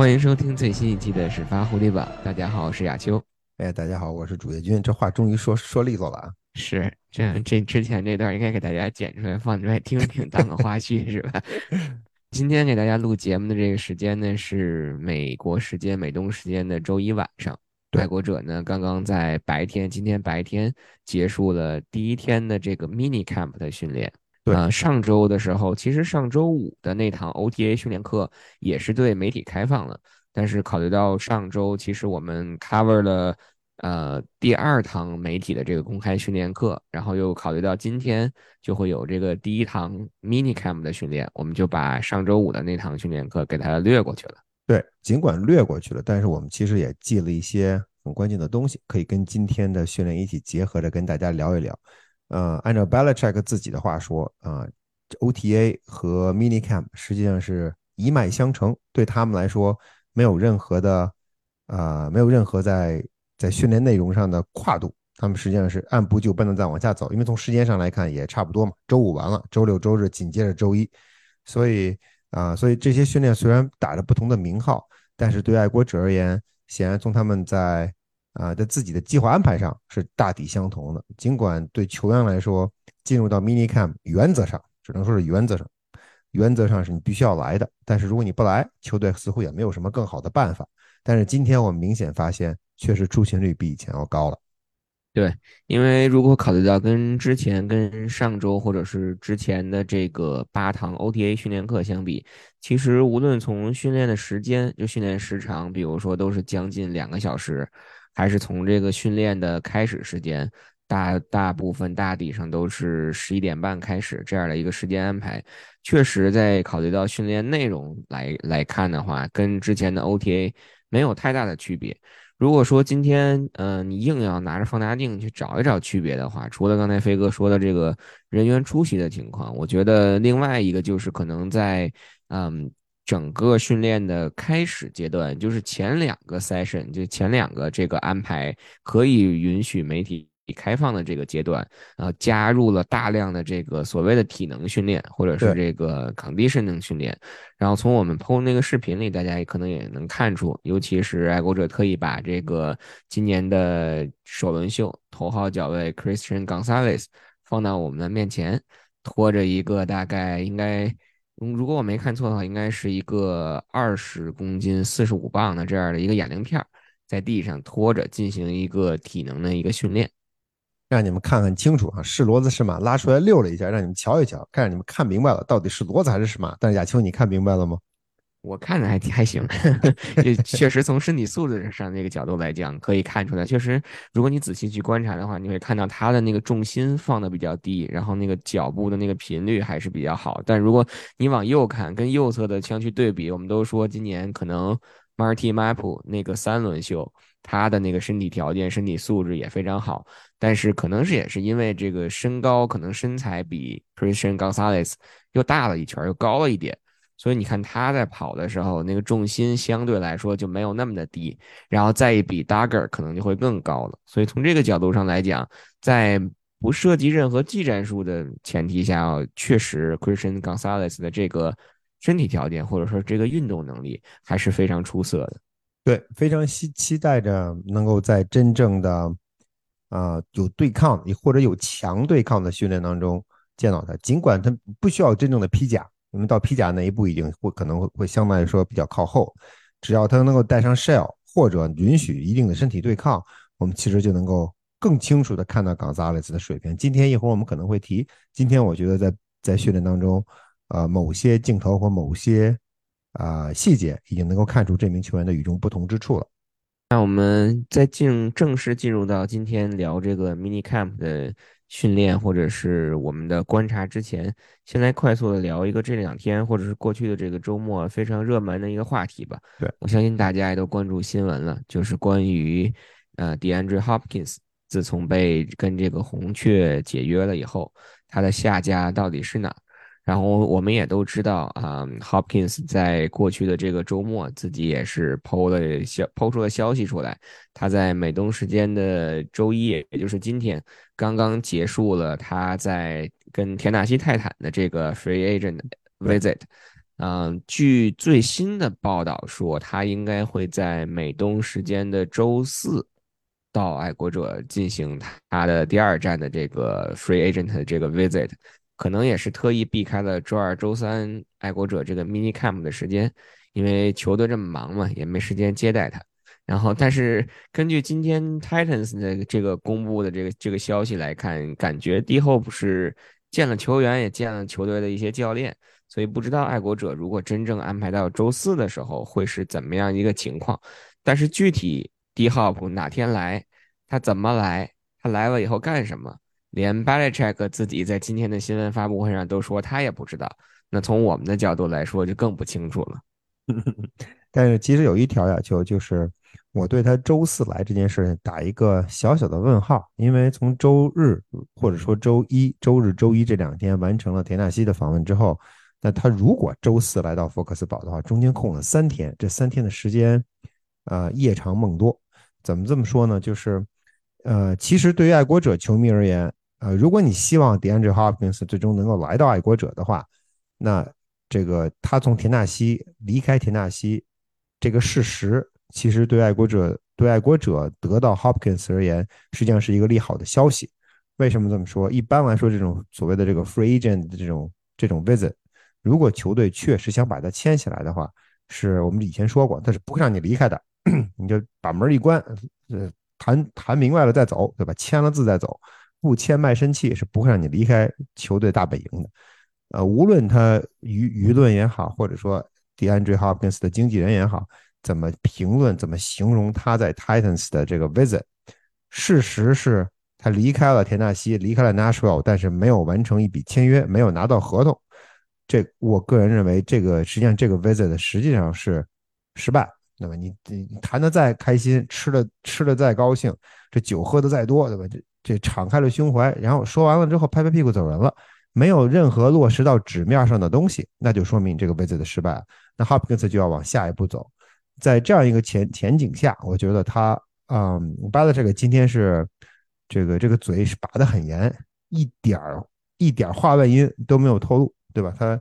欢迎收听最新一期的始发蝴蝶榜。大家好，我是亚秋。哎，大家好，我是主页君。这话终于说说利索了啊！是这这之前这段应该给大家剪出来放出来听听，当个花絮是吧？今天给大家录节目的这个时间呢，是美国时间美东时间的周一晚上。爱国者呢，刚刚在白天，今天白天结束了第一天的这个 mini camp 的训练。对，上周的时候，其实上周五的那堂 OTA 训练课也是对媒体开放了，但是考虑到上周其实我们 cover 了呃第二堂媒体的这个公开训练课，然后又考虑到今天就会有这个第一堂 mini camp 的训练，我们就把上周五的那堂训练课给它略过去了。对，尽管略过去了，但是我们其实也记了一些很关键的东西，可以跟今天的训练一起结合着跟大家聊一聊。呃，按照 Belichick 自己的话说，啊，OTA 和 Mini Camp 实际上是一脉相承，对他们来说没有任何的，啊，没有任何在在训练内容上的跨度，他们实际上是按部就班的在往下走，因为从时间上来看也差不多嘛，周五完了，周六周日紧接着周一，所以。啊，所以这些训练虽然打着不同的名号，但是对爱国者而言，显然从他们在啊在自己的计划安排上是大体相同的。尽管对球员来说，进入到 mini camp 原则上只能说是原则上，原则上是你必须要来的。但是如果你不来，球队似乎也没有什么更好的办法。但是今天我们明显发现，确实出勤率比以前要高了。对，因为如果考虑到跟之前、跟上周或者是之前的这个八堂 OTA 训练课相比，其实无论从训练的时间，就训练时长，比如说都是将近两个小时，还是从这个训练的开始时间，大大部分大体上都是十一点半开始这样的一个时间安排，确实在考虑到训练内容来来看的话，跟之前的 OTA 没有太大的区别。如果说今天，嗯，你硬要拿着放大镜去找一找区别的话，除了刚才飞哥说的这个人员出席的情况，我觉得另外一个就是可能在，嗯，整个训练的开始阶段，就是前两个 session，就前两个这个安排可以允许媒体。开放的这个阶段，呃，加入了大量的这个所谓的体能训练，或者是这个 conditioning 训练。然后从我们 PO 那个视频里，大家也可能也能看出，尤其是爱国者特意把这个今年的首轮秀头号角卫 Christian Gonzalez 放到我们的面前，拖着一个大概应该，嗯，如果我没看错的话，应该是一个二十公斤、四十五磅的这样的一个哑铃片，在地上拖着进行一个体能的一个训练。让你们看看清楚啊，是骡子是马，拉出来溜了一下，让你们瞧一瞧，看让你们看明白了，到底是骡子还是是马。但是亚秋，你看明白了吗？我看的还挺还行，确实从身体素质上那个角度来讲，可以看出来，确实，如果你仔细去观察的话，你会看到他的那个重心放的比较低，然后那个脚步的那个频率还是比较好。但如果你往右看，跟右侧的枪去对比，我们都说今年可能 Marty Map 那个三轮秀。他的那个身体条件、身体素质也非常好，但是可能是也是因为这个身高，可能身材比 Christian Gonzalez 又大了一圈，又高了一点，所以你看他在跑的时候，那个重心相对来说就没有那么的低，然后再一比 Duggar 可能就会更高了。所以从这个角度上来讲，在不涉及任何技战术的前提下，确实 Christian Gonzalez 的这个身体条件或者说这个运动能力还是非常出色的。对，非常期期待着能够在真正的啊有对抗，或者有强对抗的训练当中见到他。尽管他不需要真正的披甲，因为到披甲那一步已经会可能会会相对来说比较靠后。只要他能够带上 shell，或者允许一定的身体对抗，我们其实就能够更清楚的看到冈萨雷斯的水平。今天一会儿我们可能会提，今天我觉得在在训练当中，呃，某些镜头或某些。啊，细节已经能够看出这名球员的与众不同之处了。那我们在进正式进入到今天聊这个 mini camp 的训练或者是我们的观察之前，先来快速的聊一个这两天或者是过去的这个周末非常热门的一个话题吧。对我相信大家也都关注新闻了，就是关于呃 DeAndre Hopkins 自从被跟这个红雀解约了以后，他的下家到底是哪？然后我们也都知道啊，Hopkins 在过去的这个周末自己也是抛了消抛出了消息出来，他在美东时间的周一，也就是今天，刚刚结束了他在跟田纳西泰坦的这个 free agent visit，嗯，据最新的报道说，他应该会在美东时间的周四到爱国者进行他的第二站的这个 free agent 的这个 visit，可能也是特意避开了周二、周三爱国者这个 mini camp 的时间，因为球队这么忙嘛，也没时间接待他。然后，但是根据今天 Titans 的这个公布的这个这个消息来看，感觉 D Hope 是见了球员，也见了球队的一些教练，所以不知道爱国者如果真正安排到周四的时候会是怎么样一个情况。但是具体 D Hope 哪天来，他怎么来，他来了以后干什么，连 Belichick 自己在今天的新闻发布会上都说他也不知道。那从我们的角度来说，就更不清楚了。但是其实有一条要求就是。我对他周四来这件事打一个小小的问号，因为从周日或者说周一、周日、周一这两天完成了田纳西的访问之后，那他如果周四来到福克斯堡的话，中间空了三天，这三天的时间，呃，夜长梦多。怎么这么说呢？就是，呃，其实对于爱国者球迷而言，呃，如果你希望 DeAndre Hopkins 最终能够来到爱国者的话，那这个他从田纳西离开田纳西这个事实。其实对爱国者对爱国者得到 Hopkins 而言，实际上是一个利好的消息。为什么这么说？一般来说，这种所谓的这个 free agent 的这种这种 visit，如果球队确实想把它签下来的话，是我们以前说过，他是不会让你离开的。你就把门一关，呃，谈谈明白了再走，对吧？签了字再走，不签卖身契是不会让你离开球队大本营的。呃，无论他舆舆论也好，或者说 DeAndre Hopkins 的经纪人也好。怎么评论？怎么形容他在 Titans 的这个 visit？事实是他离开了田纳西，离开了 Nashville，但是没有完成一笔签约，没有拿到合同。这我个人认为，这个实际上这个 visit 实际上是失败。那么你你谈的再开心，吃的吃的再高兴，这酒喝的再多，对吧？这这敞开了胸怀，然后说完了之后拍拍屁股走人了，没有任何落实到纸面上的东西，那就说明这个规则的失败。那 Hopkins 就要往下一步走。在这样一个前前景下，我觉得他，嗯，巴的这个今天是这个这个嘴是把的很严，一点儿一点儿话外音都没有透露，对吧？他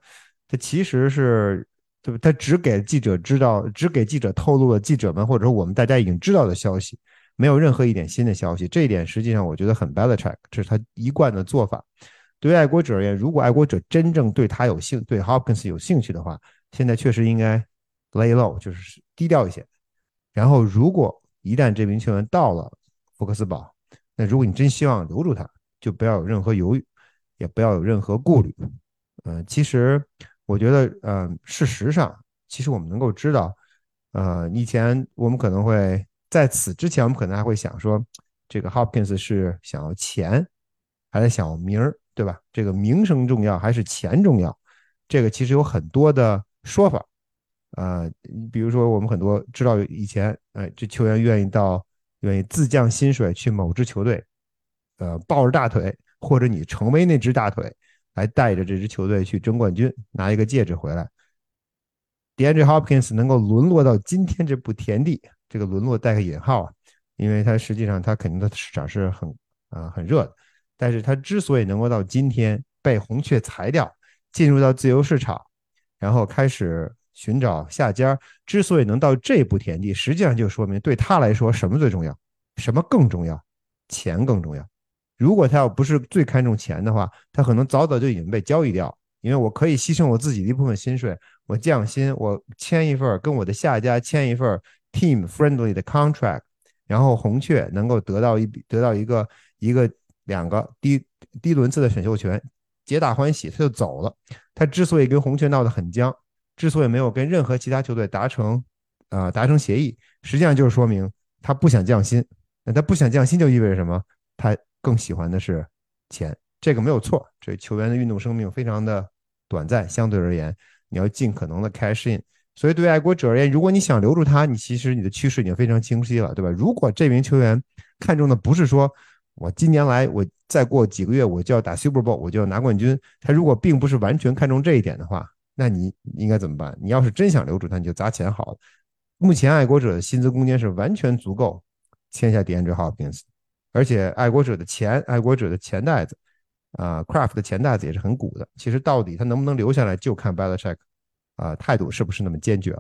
他其实是，对吧？他只给记者知道，只给记者透露了记者们或者说我们大家已经知道的消息，没有任何一点新的消息。这一点实际上我觉得很 Belichick，这是他一贯的做法。对爱国者而言，如果爱国者真正对他有兴，对 Hopkins 有兴趣的话，现在确实应该。lay low 就是低调一些，然后如果一旦这名球员到了福克斯堡，那如果你真希望留住他，就不要有任何犹豫，也不要有任何顾虑。嗯，其实我觉得，嗯，事实上，其实我们能够知道，呃，以前我们可能会在此之前，我们可能还会想说，这个 Hopkins 是想要钱，还是想要名儿，对吧？这个名声重要还是钱重要？这个其实有很多的说法。啊，你比如说，我们很多知道以前，哎，这球员愿意到，愿意自降薪水去某支球队，呃，抱着大腿，或者你成为那只大腿，来带着这支球队去争冠军，拿一个戒指回来。DeAndre Hopkins 能够沦落到今天这步田地，这个沦落带个引号啊，因为它实际上它肯定的市场是很啊很热的，但是它之所以能够到今天被红雀裁掉，进入到自由市场，然后开始。寻找下家，之所以能到这步田地，实际上就说明对他来说什么最重要？什么更重要？钱更重要。如果他要不是最看重钱的话，他可能早早就已经被交易掉。因为我可以牺牲我自己的一部分薪水，我降薪，我签一份跟我的下家签一份 team friendly 的 contract，然后红雀能够得到一笔，得到一个一个两个低低轮次的选秀权，皆大欢喜，他就走了。他之所以跟红雀闹得很僵。之所以没有跟任何其他球队达成，啊达成协议，实际上就是说明他不想降薪。那他不想降薪就意味着什么？他更喜欢的是钱，这个没有错。这球员的运动生命非常的短暂，相对而言，你要尽可能的 cash in。所以对爱国者而言，如果你想留住他，你其实你的趋势已经非常清晰了，对吧？如果这名球员看中的不是说我今年来，我再过几个月我就要打 Super Bowl，我就要拿冠军，他如果并不是完全看重这一点的话。那你应该怎么办？你要是真想留住他，你就砸钱好了。目前爱国者的薪资空间是完全足够签下 DeAndre Hopkins，而且爱国者的钱，爱国者的钱袋子啊，Craft 的钱袋子也是很鼓的。其实到底他能不能留下来，就看 Belichick 呃，态度是不是那么坚决？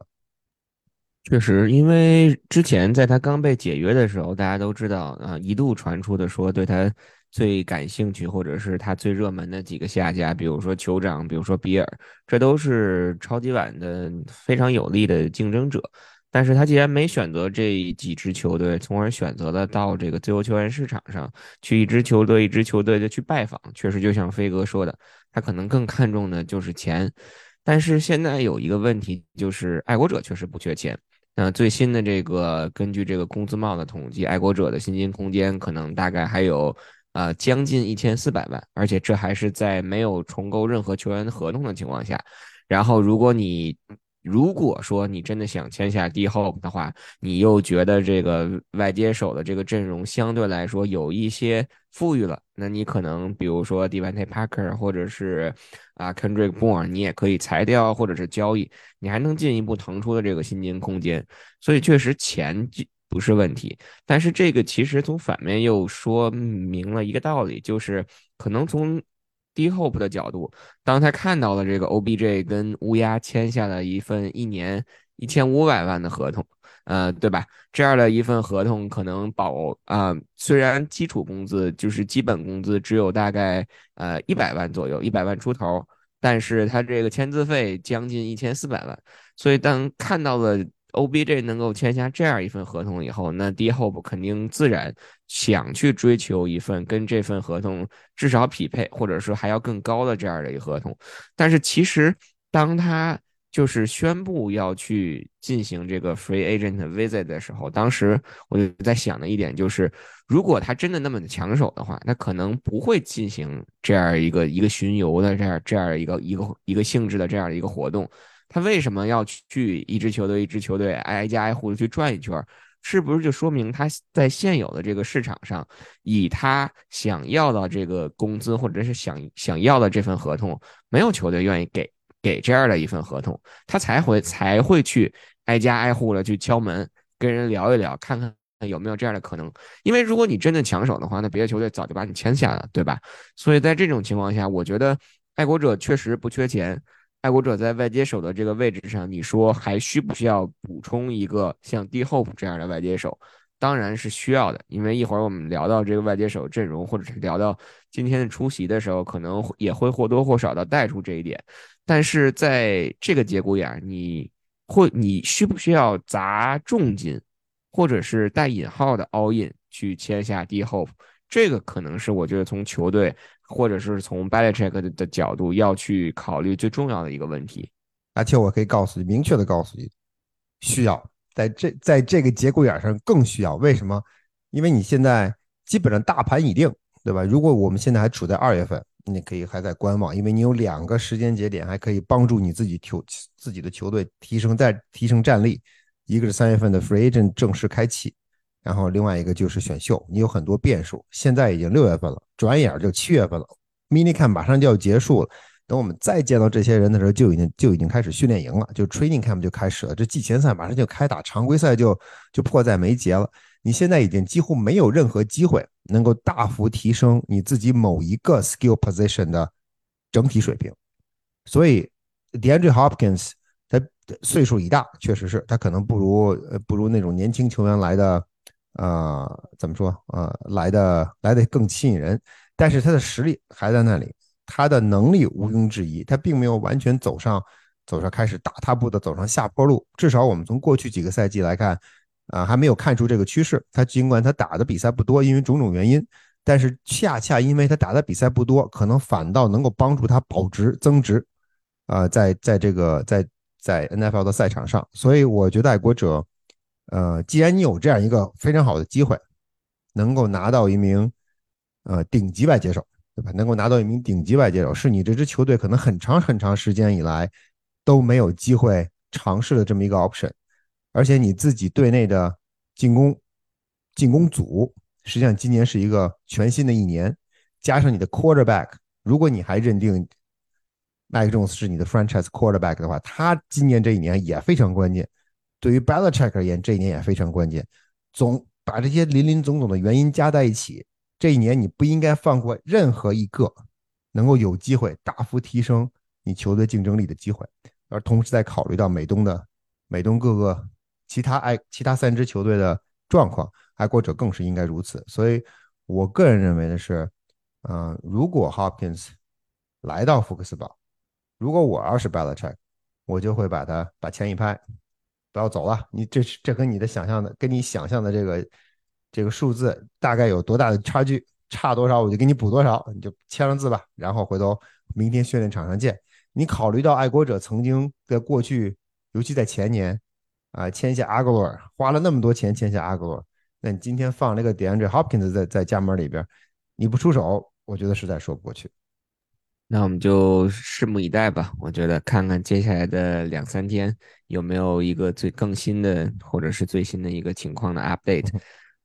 确实，因为之前在他刚被解约的时候，大家都知道啊，一度传出的说对他最感兴趣或者是他最热门的几个下家，比如说酋长，比如说比尔，这都是超级碗的非常有力的竞争者。但是他既然没选择这几支球队，从而选择了到这个自由球员市场上去一支球队一支球队的去拜访，确实就像飞哥说的，他可能更看重的就是钱。但是现在有一个问题，就是爱国者确实不缺钱。那最新的这个根据这个工资帽的统计，爱国者的薪金空间可能大概还有呃将近一千四百万，而且这还是在没有重构任何球员合同的情况下。然后如果你如果说你真的想签下 D Hope 的话，你又觉得这个外接手的这个阵容相对来说有一些富裕了，那你可能比如说 Devante Parker 或者是啊 Kendrick Bourne，你也可以裁掉或者是交易，你还能进一步腾出的这个薪金空间。所以确实钱就不是问题，但是这个其实从反面又说明了一个道理，就是可能从 D Hope 的角度，当他看到了这个 OBJ 跟乌鸦签下了一份一年一千五百万的合同，呃，对吧？这样的一份合同可能保啊，虽然基础工资就是基本工资只有大概呃一百万左右，一百万出头，但是他这个签字费将近一千四百万，所以当看到了。OBJ 能够签下这样一份合同以后，那 D Hope 肯定自然想去追求一份跟这份合同至少匹配，或者说还要更高的这样的一个合同。但是其实当他就是宣布要去进行这个 Free Agent Visit 的时候，当时我就在想的一点就是，如果他真的那么的抢手的话，他可能不会进行这样一个一个巡游的这样这样一个一个一个性质的这样的一个活动。他为什么要去一支球队一支球队挨家挨户的去转一圈？是不是就说明他在现有的这个市场上，以他想要的这个工资或者是想想要的这份合同，没有球队愿意给给这样的一份合同，他才会才会去挨家挨户的去敲门，跟人聊一聊，看看有没有这样的可能。因为如果你真的抢手的话，那别的球队早就把你签下了，对吧？所以在这种情况下，我觉得爱国者确实不缺钱。爱国者在外接手的这个位置上，你说还需不需要补充一个像 D Hope 这样的外接手？当然是需要的，因为一会儿我们聊到这个外接手阵容，或者是聊到今天的出席的时候，可能也会或多或少的带出这一点。但是在这个节骨眼儿，你会你需不需要砸重金，或者是带引号的 all in 去签下 D Hope？这个可能是我觉得从球队。或者是从 Belichick 的的角度要去考虑最重要的一个问题，而且我可以告诉你，明确的告诉你，需要在这在这个节骨眼上更需要。为什么？因为你现在基本上大盘已定，对吧？如果我们现在还处在二月份，你可以还在观望，因为你有两个时间节点还可以帮助你自己球自己的球队提升再提升战力，一个是三月份的 Free Agent 正式开启。然后另外一个就是选秀，你有很多变数。现在已经六月份了，转眼就七月份了，Mini Camp 马上就要结束了。等我们再见到这些人的时候，就已经就已经开始训练营了，就 Training Camp 就开始了。这季前赛马上就开打，常规赛就就迫在眉睫了。你现在已经几乎没有任何机会能够大幅提升你自己某一个 skill position 的整体水平。所以 DeAndre Hopkins 他岁数已大，确实是他可能不如不如那种年轻球员来的。呃，怎么说？呃，来的来的更吸引人，但是他的实力还在那里，他的能力毋庸置疑，他并没有完全走上走上开始大踏步的走上下坡路。至少我们从过去几个赛季来看，啊，还没有看出这个趋势。他尽管他打的比赛不多，因为种种原因，但是恰恰因为他打的比赛不多，可能反倒能够帮助他保值增值。啊，在在这个在在 NFL 的赛场上，所以我觉得爱国者。呃，既然你有这样一个非常好的机会，能够拿到一名呃顶级外接手，对吧？能够拿到一名顶级外接手，是你这支球队可能很长很长时间以来都没有机会尝试的这么一个 option。而且你自己队内的进攻进攻组，实际上今年是一个全新的一年，加上你的 quarterback，如果你还认定 Mike Jones 是你的 franchise quarterback 的话，他今年这一年也非常关键。对于 Belichick 而言，这一年也非常关键。总把这些林林总总的原因加在一起，这一年你不应该放过任何一个能够有机会大幅提升你球队竞争力的机会。而同时在考虑到美东的美东各个其他爱其他三支球队的状况，爱国者更是应该如此。所以，我个人认为的是，嗯、如果 Hopkins 来到福克斯堡，如果我要是 Belichick，我就会把他把钱一拍，不要走了。你这这和你的想象的，跟你想象的这个这个数字大概有多大的差距？差多少我就给你补多少，你就签上字吧。然后回头明天训练场上见。你考虑到爱国者曾经在过去，尤其在前年啊，签下阿格罗尔，花了那么多钱签下阿格罗尔，那你今天放那个 DeAndre Hopkins 在在家门里边，你不出手，我觉得实在说不过去。那我们就拭目以待吧。我觉得看看接下来的两三天有没有一个最更新的或者是最新的一个情况的 update。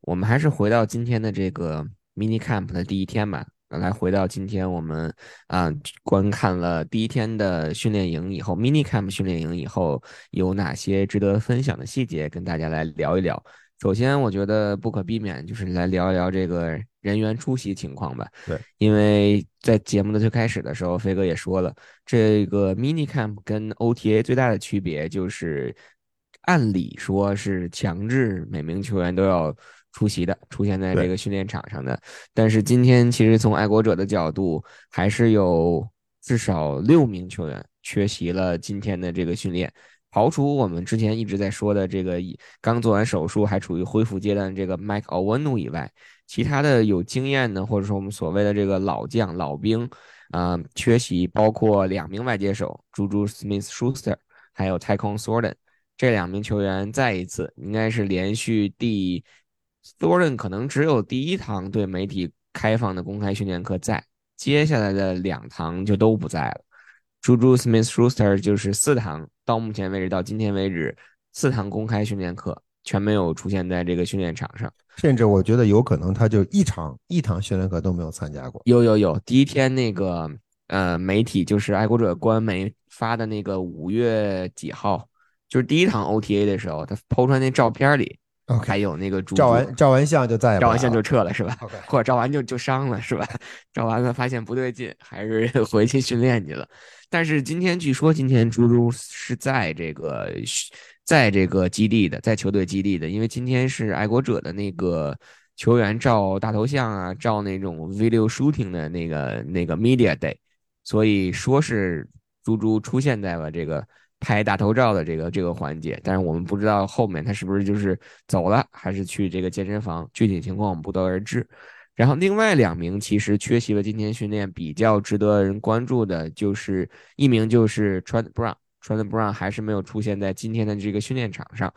我们还是回到今天的这个 mini camp 的第一天吧。来回到今天我们啊观看了第一天的训练营以后，mini camp 训练营以后有哪些值得分享的细节，跟大家来聊一聊。首先，我觉得不可避免就是来聊一聊这个人员出席情况吧。对，因为在节目的最开始的时候，飞哥也说了，这个 mini camp 跟 OTA 最大的区别就是，按理说是强制每名球员都要出席的，出现在这个训练场上的。但是今天其实从爱国者的角度，还是有至少六名球员缺席了今天的这个训练。刨除我们之前一直在说的这个刚做完手术还处于恢复阶段这个 Mike o w e n 以外，其他的有经验的或者说我们所谓的这个老将老兵啊缺席，包括两名外接手 Juju Smith-Schuster 还有 Tyquan Thornton 这两名球员再一次应该是连续第 Thornton 可能只有第一堂对媒体开放的公开训练课在，接下来的两堂就都不在了。Juju Smith-Schuster 就是四堂，到目前为止，到今天为止，四堂公开训练课全没有出现在这个训练场上，甚至我觉得有可能他就一场一堂训练课都没有参加过。有有有，第一天那个呃媒体就是爱国者官媒发的那个五月几号，就是第一堂 OTA 的时候，他抛出来那照片里。还有那个照完照完相就再也照完相就撤了是吧 或者照完就就伤了是吧？照完了发现不对劲，还是 回去训练去了。但是今天据说今天猪猪是在这个在这个基地的，在球队基地的，因为今天是爱国者的那个球员照大头像啊，照那种 video shooting 的那个那个 media day，所以说是猪猪出现在了这个。拍大头照的这个这个环节，但是我们不知道后面他是不是就是走了，还是去这个健身房，具体情况我们不得而知。然后另外两名其实缺席了今天训练，比较值得人关注的就是一名就是 t r e n Brown，Trent Brown 还是没有出现在今天的这个训练场上。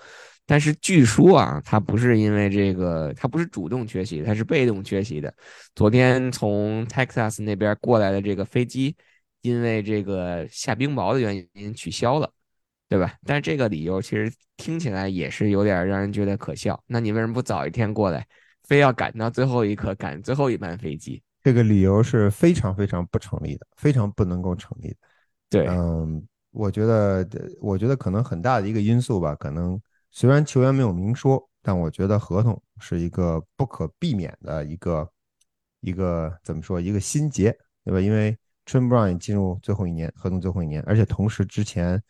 但是据说啊，他不是因为这个，他不是主动缺席，他是被动缺席的。昨天从 Texas 那边过来的这个飞机，因为这个下冰雹的原因取消了。对吧？但是这个理由其实听起来也是有点让人觉得可笑。那你为什么不早一天过来，非要赶到最后一刻，赶最后一班飞机？这个理由是非常非常不成立的，非常不能够成立的。对，嗯，我觉得，我觉得可能很大的一个因素吧，可能虽然球员没有明说，但我觉得合同是一个不可避免的一个一个怎么说一个心结，对吧？因为 Trent Brown 也进入最后一年，合同最后一年，而且同时之前。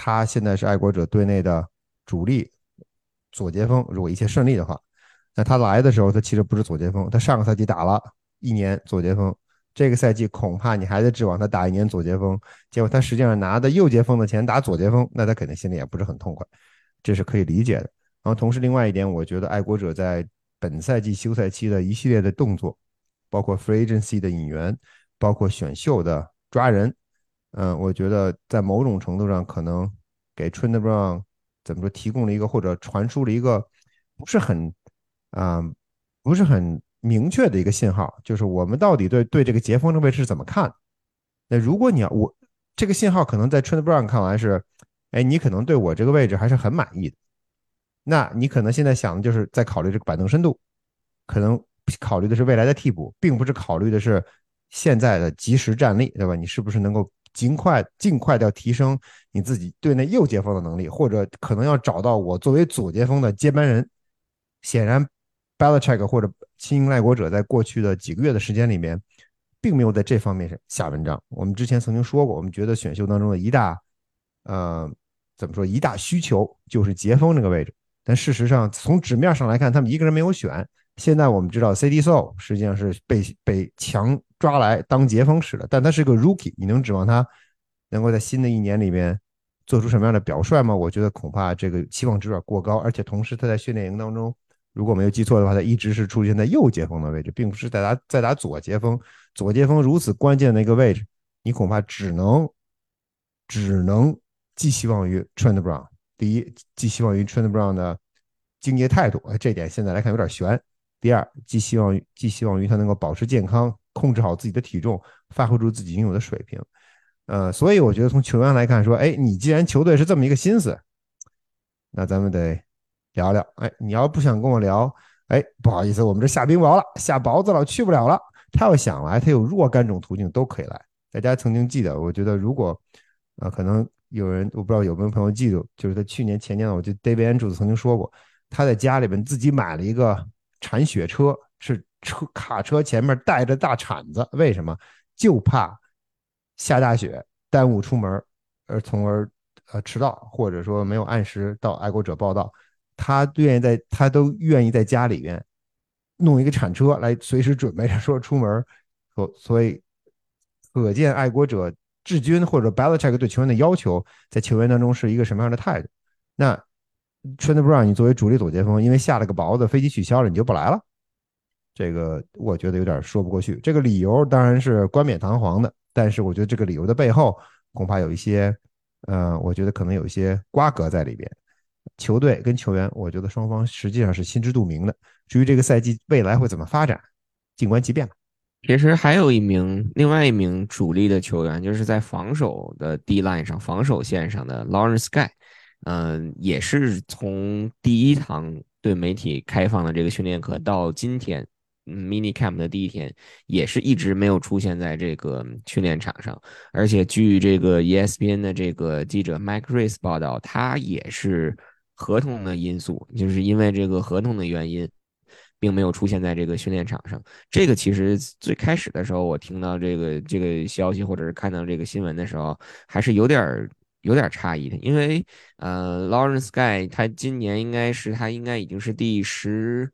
他现在是爱国者队内的主力左接锋，如果一切顺利的话，那他来的时候他其实不是左接锋，他上个赛季打了一年左接锋，这个赛季恐怕你还得指望他打一年左接锋，结果他实际上拿的右接锋的钱打左接锋，那他肯定心里也不是很痛快，这是可以理解的。然后同时另外一点，我觉得爱国者在本赛季休赛期的一系列的动作，包括 free agency 的引援，包括选秀的抓人。嗯，我觉得在某种程度上，可能给 Trent Brown 怎么说提供了一个或者传输了一个不是很啊不是很明确的一个信号，就是我们到底对对这个截锋的位置是怎么看？那如果你要我这个信号可能在 Trent Brown 看来是，哎，你可能对我这个位置还是很满意的，那你可能现在想的就是在考虑这个板凳深度，可能考虑的是未来的替补，并不是考虑的是现在的即时战力，对吧？你是不是能够？尽快尽快的要提升你自己对那右接锋的能力，或者可能要找到我作为左接锋的接班人。显然 b e l i c h e c k 或者新英爱国者在过去的几个月的时间里面，并没有在这方面下文章。我们之前曾经说过，我们觉得选秀当中的一大呃，怎么说一大需求就是截锋那个位置。但事实上，从纸面上来看，他们一个人没有选。现在我们知道，CD Soul 实际上是被被强抓来当截锋使的，但他是个 Rookie，你能指望他能够在新的一年里面做出什么样的表率吗？我觉得恐怕这个期望值有点过高。而且同时，他在训练营当中，如果没有记错的话，他一直是出现在右截锋的位置，并不是在打在打左截锋。左截锋如此关键的一个位置，你恐怕只能只能寄希望于 Trent Brown。第一，寄希望于 Trent Brown 的敬业态度，这点现在来看有点悬。第二，寄希望寄希望于他能够保持健康，控制好自己的体重，发挥出自己应有的水平。呃，所以我觉得从球员来看，说，哎，你既然球队是这么一个心思，那咱们得聊聊。哎，你要不想跟我聊，哎，不好意思，我们这下冰雹了，下雹子了，去不了了。他要想来，他有若干种途径都可以来。大家曾经记得，我觉得如果，呃，可能有人我不知道有没有朋友记得，就是他去年前年，我记得 David Andrews 曾经说过，他在家里边自己买了一个。铲雪车是车卡车前面带着大铲子，为什么？就怕下大雪耽误出门，而从而呃迟到，或者说没有按时到爱国者报道。他愿意在，他都愿意在家里边弄一个铲车来随时准备着说出门。所所以可见爱国者治军或者 Belichick 对球员的要求，在球员当中是一个什么样的态度？那。Trent Brown，你作为主力左前锋，因为下了个雹子，飞机取消了，你就不来了。这个我觉得有点说不过去。这个理由当然是冠冕堂皇的，但是我觉得这个理由的背后恐怕有一些，呃，我觉得可能有一些瓜葛在里边。球队跟球员，我觉得双方实际上是心知肚明的。至于这个赛季未来会怎么发展，静观其变吧。其实还有一名另外一名主力的球员，就是在防守的 D line 上、防守线上的 Lawrence Guy。嗯，也是从第一堂对媒体开放的这个训练课到今天，mini camp 的第一天，也是一直没有出现在这个训练场上。而且据这个 ESPN 的这个记者 Mike Rice 报道，他也是合同的因素，就是因为这个合同的原因，并没有出现在这个训练场上。这个其实最开始的时候，我听到这个这个消息或者是看到这个新闻的时候，还是有点有点差异的，因为呃，Lawrence Guy 他今年应该是他应该已经是第十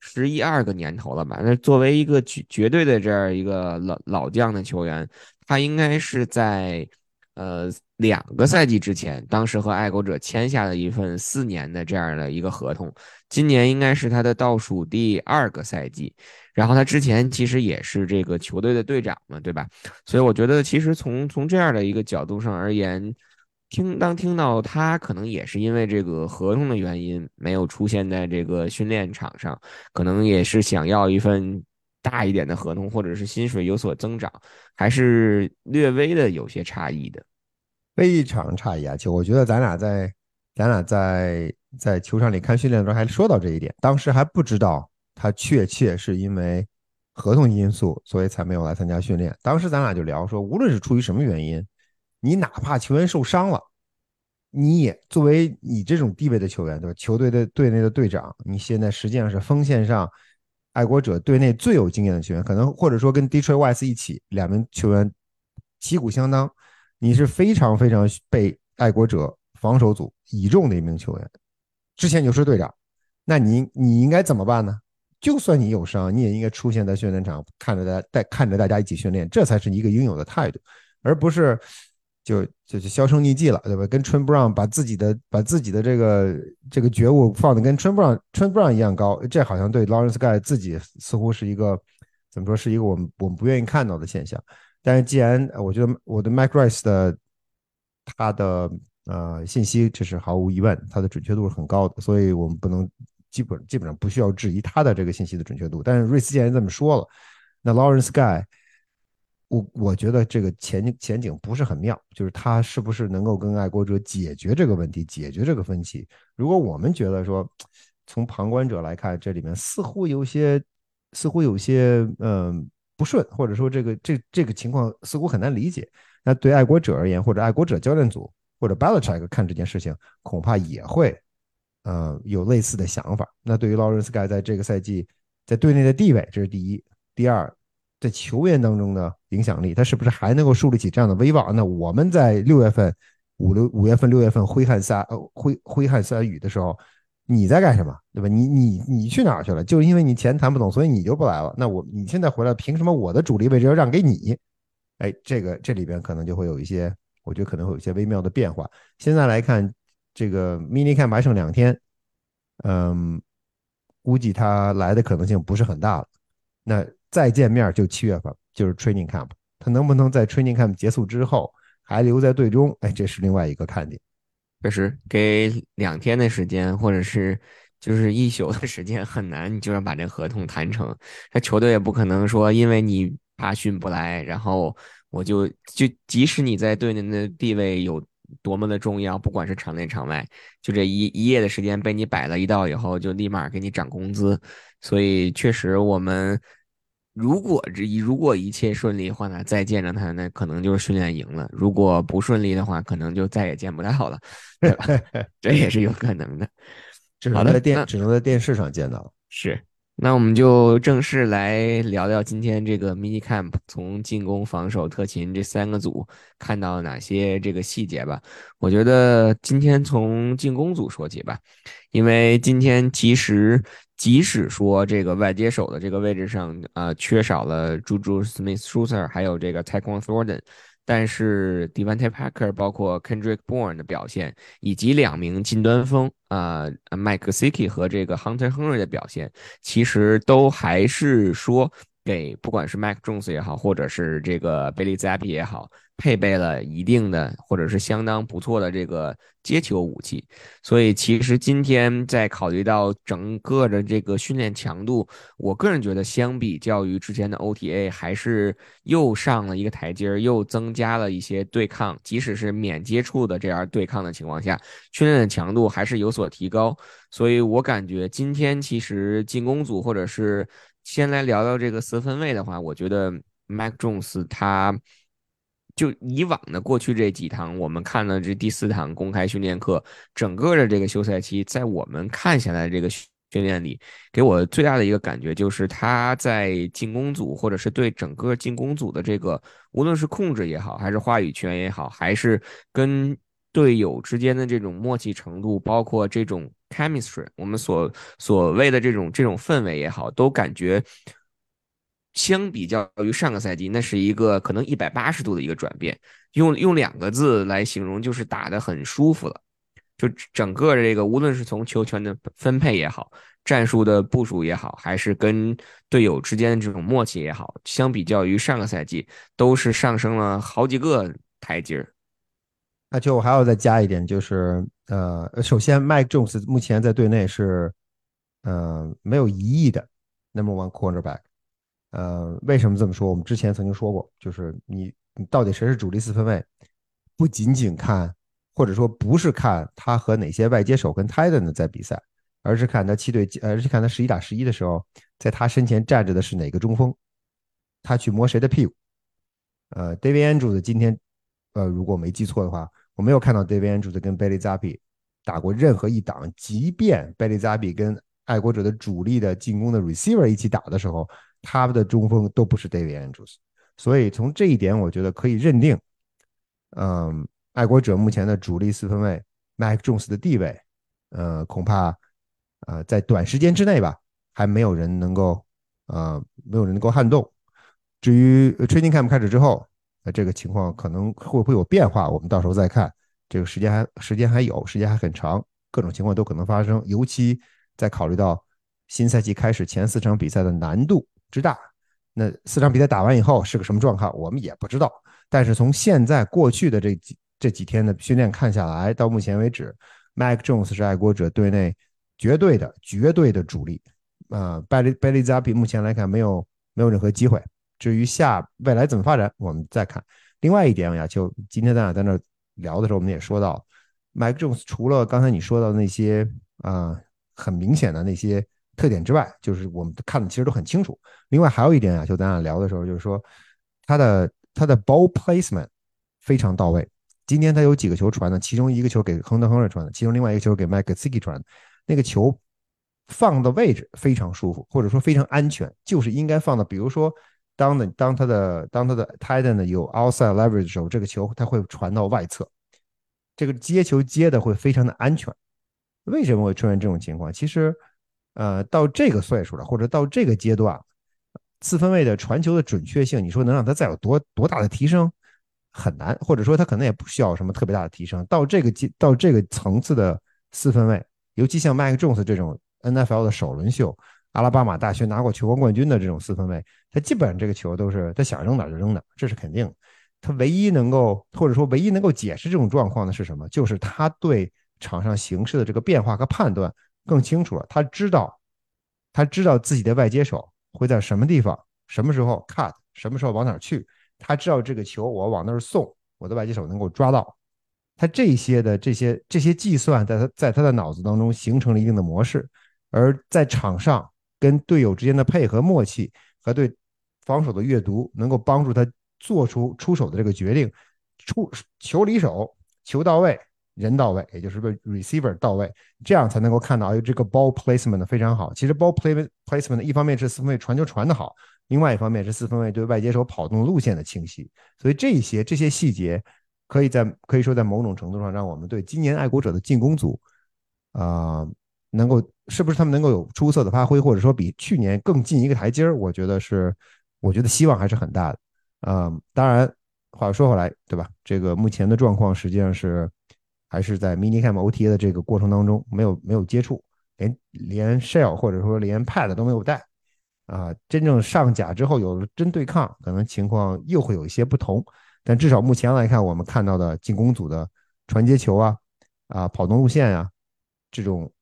十一二个年头了吧？那作为一个绝绝对的这样一个老老将的球员，他应该是在呃两个赛季之前，当时和爱国者签下了一份四年的这样的一个合同。今年应该是他的倒数第二个赛季，然后他之前其实也是这个球队的队长嘛，对吧？所以我觉得其实从从这样的一个角度上而言。听当听到他可能也是因为这个合同的原因没有出现在这个训练场上，可能也是想要一份大一点的合同，或者是薪水有所增长，还是略微的有些差异的，非常差异啊！就我觉得咱俩在咱俩在在球场里看训练的时候还说到这一点，当时还不知道他确切是因为合同因素所以才没有来参加训练，当时咱俩就聊说，无论是出于什么原因。你哪怕球员受伤了，你也作为你这种地位的球员，对吧？球队的队内的队长，你现在实际上是锋线上爱国者队内最有经验的球员，可能或者说跟 Detroit Wise 一起，两名球员旗鼓相当，你是非常非常被爱国者防守组倚重的一名球员。之前就是队长，那你你应该怎么办呢？就算你有伤，你也应该出现在训练场，看着大家带看着大家一起训练，这才是一个应有的态度，而不是。就就就销声匿迹了，对吧？跟春布朗把自己的把自己的这个这个觉悟放的跟春布朗春布朗一样高，这好像对 Lawrence Guy 自己似乎是一个怎么说是一个我们我们不愿意看到的现象。但是既然我觉得我的 Mike Rice 的他的呃信息这是毫无疑问，他的准确度是很高的，所以我们不能基本基本上不需要质疑他的这个信息的准确度。但是瑞斯既然这么说了，那 Lawrence Guy。我我觉得这个前前景不是很妙，就是他是不是能够跟爱国者解决这个问题，解决这个分歧？如果我们觉得说，从旁观者来看，这里面似乎有些，似乎有些嗯不顺，或者说这个这这个情况似乎很难理解。那对爱国者而言，或者爱国者教练组或者 Belichick 看这件事情，恐怕也会呃有类似的想法。那对于 Lawrence Guy 在这个赛季在队内的地位，这是第一，第二。在球员当中的影响力，他是不是还能够树立起这样的威望？那我们在六月份，五六五月份、六月份挥汗撒呃挥挥汗洒雨的时候，你在干什么？对吧？你你你去哪儿去了？就因为你钱谈不懂，所以你就不来了。那我你现在回来，凭什么我的主力位置要让给你？哎，这个这里边可能就会有一些，我觉得可能会有一些微妙的变化。现在来看，这个 mini cam 还剩两天，嗯，估计他来的可能性不是很大了。那再见面就七月份，就是 training camp，他能不能在 training camp 结束之后还留在队中？哎，这是另外一个看点。确实，给两天的时间，或者是就是一宿的时间，很难你就要把这合同谈成。那球队也不可能说，因为你帕训不来，然后我就就即使你在队内的地位有多么的重要，不管是场内场外，就这一一夜的时间被你摆了一道以后，就立马给你涨工资。所以确实，我们如果这如果一切顺利的话呢，再见着他，那可能就是训练营了；如果不顺利的话，可能就再也见不到了，对吧？这也是有可能的。只能在电只能在电视上见到。是。那我们就正式来聊聊今天这个 mini camp 从进攻、防守、特勤这三个组看到哪些这个细节吧。我觉得今天从进攻组说起吧，因为今天其实即使说这个外接手的这个位置上啊缺少了 Juju Smith-Schuster，还有这个 Tyquan Thornton。但是 Devante Parker 包括 Kendrick Bourne 的表现，以及两名近端锋啊，Mike s i k i 和这个 Hunter Henry 的表现，其实都还是说给不管是 Mac Jones 也好，或者是这个 Billy Zappi 也好。配备了一定的或者是相当不错的这个接球武器，所以其实今天在考虑到整个的这个训练强度，我个人觉得相比较于之前的 OTA 还是又上了一个台阶儿，又增加了一些对抗，即使是免接触的这样对抗的情况下，训练的强度还是有所提高。所以我感觉今天其实进攻组或者是先来聊聊这个四分卫的话，我觉得 Mac Jones 他。就以往的过去这几堂，我们看了这第四堂公开训练课，整个的这个休赛期，在我们看下来这个训练里，给我最大的一个感觉就是他在进攻组或者是对整个进攻组的这个，无论是控制也好，还是话语权也好，还是跟队友之间的这种默契程度，包括这种 chemistry，我们所所谓的这种这种氛围也好，都感觉。相比较于上个赛季，那是一个可能一百八十度的一个转变。用用两个字来形容，就是打得很舒服了。就整个这个，无论是从球权的分配也好，战术的部署也好，还是跟队友之间的这种默契也好，相比较于上个赛季，都是上升了好几个台阶儿。那就我还要再加一点，就是呃，首先，Mike Jones 目前在队内是呃没有疑义的 Number One Cornerback。呃，为什么这么说？我们之前曾经说过，就是你你到底谁是主力四分卫，不仅仅看，或者说不是看他和哪些外接手跟 Titan 在比赛，而是看他七队，而是看他十一打十一的时候，在他身前站着的是哪个中锋，他去摸谁的屁股。呃，David Andrews 今天，呃，如果没记错的话，我没有看到 David Andrews 跟 Bailey Zappi 打过任何一档，即便 Bailey Zappi 跟爱国者的主力的进攻的 receiver 一起打的时候。他们的中锋都不是 David Andrews，所以从这一点，我觉得可以认定，嗯，爱国者目前的主力四分卫 Mike Jones 的地位，呃，恐怕，呃，在短时间之内吧，还没有人能够，呃，没有人能够撼动。至于 Training Camp 开始之后，那，这个情况可能会不会有变化，我们到时候再看。这个时间还时间还有，时间还很长，各种情况都可能发生，尤其在考虑到新赛季开始前四场比赛的难度。之大，那四场比赛打完以后是个什么状况，我们也不知道。但是从现在过去的这几这几天的训练看下来，到目前为止，Mike Jones 是爱国者队内绝对的绝对的主力。啊，Bailey Bailey Zappi 目前来看没有没有任何机会。至于下未来怎么发展，我们再看。另外一点呀，就今天咱俩在那聊的时候，我们也说到，Mike Jones 除了刚才你说到的那些啊很明显的那些。特点之外，就是我们看的其实都很清楚。另外还有一点啊，就咱俩聊的时候，就是说他的他的 ball placement 非常到位。今天他有几个球传的，其中一个球给亨德亨瑞传的，其中另外一个球给麦克斯基传的。那个球放的位置非常舒服，或者说非常安全，就是应该放的。比如说，当的当他的当他的 t i t a n 有 outside leverage 的时候，这个球他会传到外侧。这个接球接的会非常的安全。为什么会出现这种情况？其实，呃，到这个岁数了，或者到这个阶段，四分卫的传球的准确性，你说能让他再有多多大的提升，很难，或者说他可能也不需要什么特别大的提升。到这个阶到这个层次的四分卫，尤其像麦克 Jones 这种 NFL 的首轮秀，阿拉巴马大学拿过球王冠军的这种四分卫，他基本上这个球都是他想扔哪就扔哪，这是肯定。他唯一能够或者说唯一能够解释这种状况的是什么？就是他对场上形势的这个变化和判断更清楚了。他知道，他知道自己的外接手会在什么地方、什么时候 cut、什么时候往哪去。他知道这个球我往那儿送，我的外接手能够抓到。他这些的这些这些计算，在他在他的脑子当中形成了一定的模式，而在场上跟队友之间的配合默契和对防守的阅读，能够帮助他。做出出手的这个决定，出球离手，球到位，人到位，也就是个 receiver 到位，这样才能够看到，哎，这个 ball placement 非常好。其实 ball play placement 一方面是四分卫传球传的好，另外一方面是四分卫对外接手跑动路线的清晰。所以这些这些细节，可以在可以说在某种程度上让我们对今年爱国者的进攻组，啊，能够是不是他们能够有出色的发挥，或者说比去年更进一个台阶儿？我觉得是，我觉得希望还是很大的。嗯，当然，话说回来，对吧？这个目前的状况实际上是还是在 mini Camp OTA 的这个过程当中，没有没有接触，连连 shell 或者说连 pad 都没有带啊。真正上甲之后有了真对抗，可能情况又会有一些不同。但至少目前来看，我们看到的进攻组的传接球啊啊跑动路线呀，这种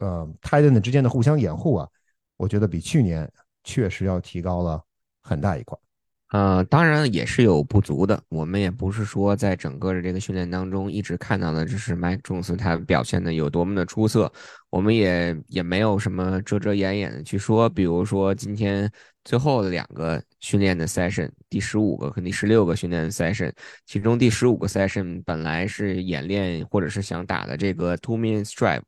呃 t i t a n 之间的互相掩护啊，我觉得比去年确实要提高了很大一块。呃，当然也是有不足的。我们也不是说在整个的这个训练当中一直看到的，就是 Mike Jones 他表现的有多么的出色。我们也也没有什么遮遮掩掩的去说，比如说今天最后的两个训练的 session，第十五个和第十六个训练的 session，其中第十五个 session 本来是演练或者是想打的这个 two minutes drive，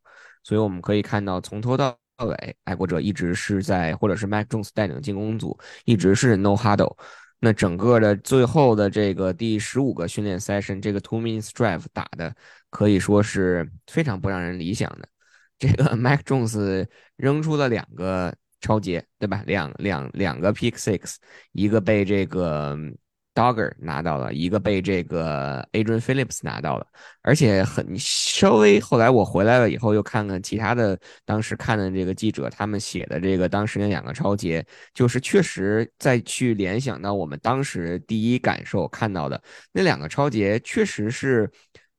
所以我们可以看到从头到尾，爱国者一直是在，或者是 Mike Jones 带领进攻组一直是 no huddle。那整个的最后的这个第十五个训练 session，这个 two minutes drive 打的可以说是非常不让人理想的。这个 Mac Jones 扔出了两个超节，对吧？两两两个 pick six，一个被这个。Dogger 拿到了一个，被这个 Adrian Phillips 拿到了，而且很稍微后来我回来了以后，又看看其他的当时看的这个记者他们写的这个当时那两个超节，就是确实再去联想到我们当时第一感受看到的那两个超节，确实是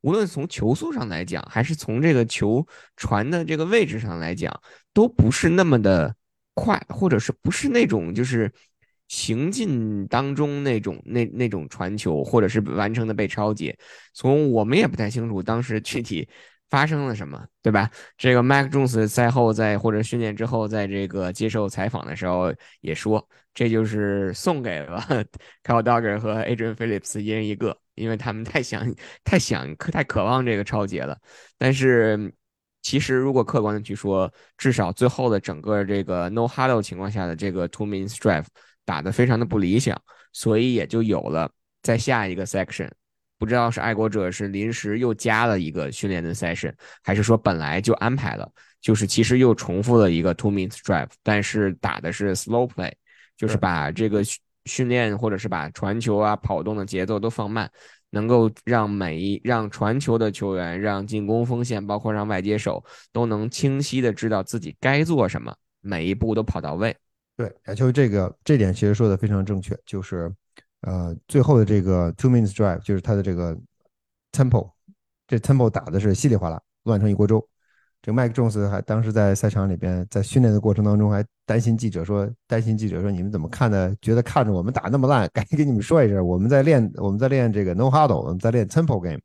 无论从球速上来讲，还是从这个球传的这个位置上来讲，都不是那么的快，或者是不是那种就是。行进当中那种那那种传球，或者是完成的被超解，从我们也不太清楚当时具体发生了什么，对吧？这个 Mac Jones 赛后在或者训练之后，在这个接受采访的时候也说，这就是送给了 Kyle Duggar 和 Adrian Phillips 一人一个，因为他们太想太想太渴望这个超解了。但是其实如果客观的去说，至少最后的整个这个 No Huddle 情况下的这个 Two Minutes Drive。打得非常的不理想，所以也就有了在下一个 section，不知道是爱国者是临时又加了一个训练的 session，还是说本来就安排了，就是其实又重复了一个 two minutes drive，但是打的是 slow play，就是把这个训练或者是把传球啊跑动的节奏都放慢，能够让每一让传球的球员、让进攻锋线，包括让外接手都能清晰的知道自己该做什么，每一步都跑到位。对，亚秋这个这点其实说的非常正确，就是，呃，最后的这个 two minutes drive 就是他的这个 tempo，这 tempo 打的是稀里哗啦，乱成一锅粥。这个麦克琼斯还当时在赛场里边，在训练的过程当中还担心记者说，担心记者说你们怎么看的？觉得看着我们打那么烂，赶紧给你们说一声，我们在练，我们在练这个 no huddle，我们在练 tempo game。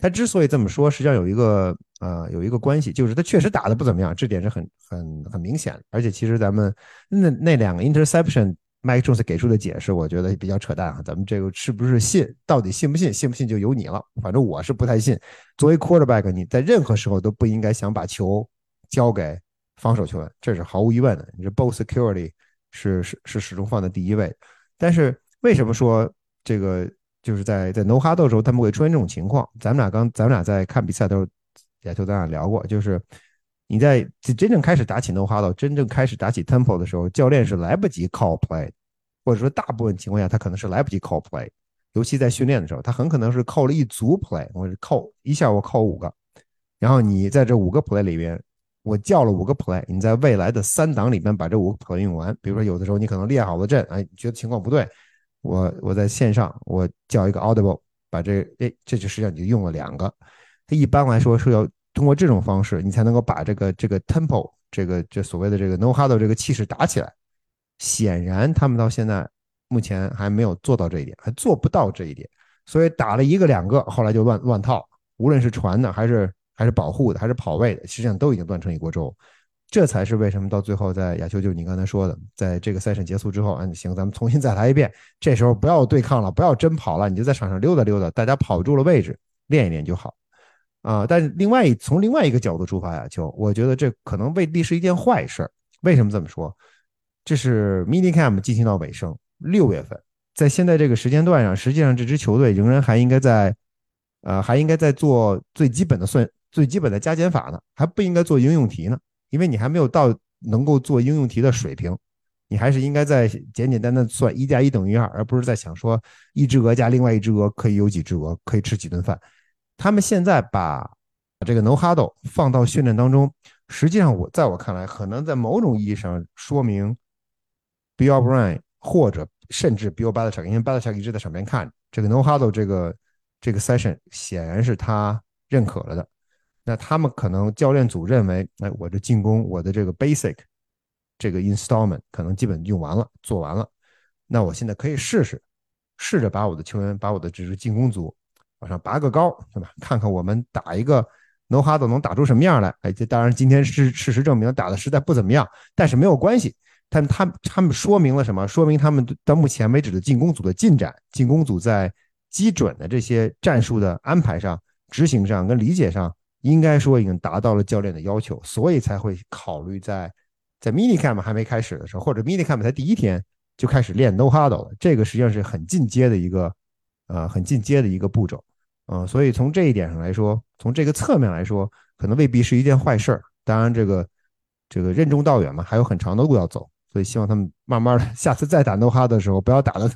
他之所以这么说，实际上有一个呃有一个关系，就是他确实打的不怎么样，这点是很很很明显。而且其实咱们那那两个 interception，Mike Jones 给出的解释，我觉得比较扯淡啊。咱们这个是不是信？到底信不信？信不信就由你了。反正我是不太信。作为 quarterback，你在任何时候都不应该想把球交给防守球员，这是毫无疑问的。你这 ball security 是是是始终放在第一位。但是为什么说这个就是在在 no huddle 的时候，他们会出现这种情况。咱们俩刚咱们俩在看比赛的时候，亚秋咱俩聊过，就是你在真正开始打起 no huddle，真正开始打起 tempo 的时候，教练是来不及 call play，或者说大部分情况下他可能是来不及 call play，尤其在训练的时候，他很可能是扣了一组 play，我是扣一下我扣五个，然后你在这五个 play 里边。我叫了五个 play，你在未来的三档里边把这五个 play 用完。比如说有的时候你可能列好了阵，哎，觉得情况不对，我我在线上我叫一个 audible，把这哎这就实际上你就用了两个。它一般来说是要通过这种方式，你才能够把这个这个 tempo 这个这所谓的这个 no huddle 这个气势打起来。显然他们到现在目前还没有做到这一点，还做不到这一点，所以打了一个两个，后来就乱乱套，无论是传的还是。还是保护的，还是跑位的，实际上都已经乱成一锅粥。这才是为什么到最后，在亚秋就是你刚才说的，在这个赛程结束之后，嗯，行，咱们重新再来一遍。这时候不要对抗了，不要真跑了，你就在场上溜达溜达，大家跑住了位置，练一练就好。啊，但是另外一从另外一个角度出发，亚秋，我觉得这可能未必是一件坏事。为什么这么说？这是 mini camp 进行到尾声，六月份，在现在这个时间段上，实际上这支球队仍然还应该在，呃，还应该在做最基本的算。最基本的加减法呢，还不应该做应用题呢，因为你还没有到能够做应用题的水平，你还是应该在简简单单算一加一等于二，而不是在想说一只鹅加另外一只鹅可以有几只鹅，可以吃几顿饭。他们现在把这个 no huddle 放到训练当中，实际上我在我看来，可能在某种意义上说明 Bill O'Brien 或者甚至 Bill Belichick，因为 Belichick 一直在场边看这个 no huddle 这个这个 session，显然是他认可了的。那他们可能教练组认为，哎，我的进攻，我的这个 basic 这个 installment 可能基本用完了，做完了。那我现在可以试试，试着把我的球员，把我的这支进攻组往上拔个高，对吧？看看我们打一个 no huddle 能打出什么样来。哎，这当然今天是事实证明打的实在不怎么样，但是没有关系。但他他们说明了什么？说明他们到目前为止的进攻组的进展，进攻组在基准的这些战术的安排上、执行上跟理解上。应该说已经达到了教练的要求，所以才会考虑在在 mini camp 还没开始的时候，或者 mini camp 才第一天就开始练 no huddle 了。这个实际上是很进阶的一个呃很进阶的一个步骤，嗯，所以从这一点上来说，从这个侧面来说，可能未必是一件坏事儿。当然，这个这个任重道远嘛，还有很长的路要走，所以希望他们慢慢的，下次再打 no huddle 的时候，不要打的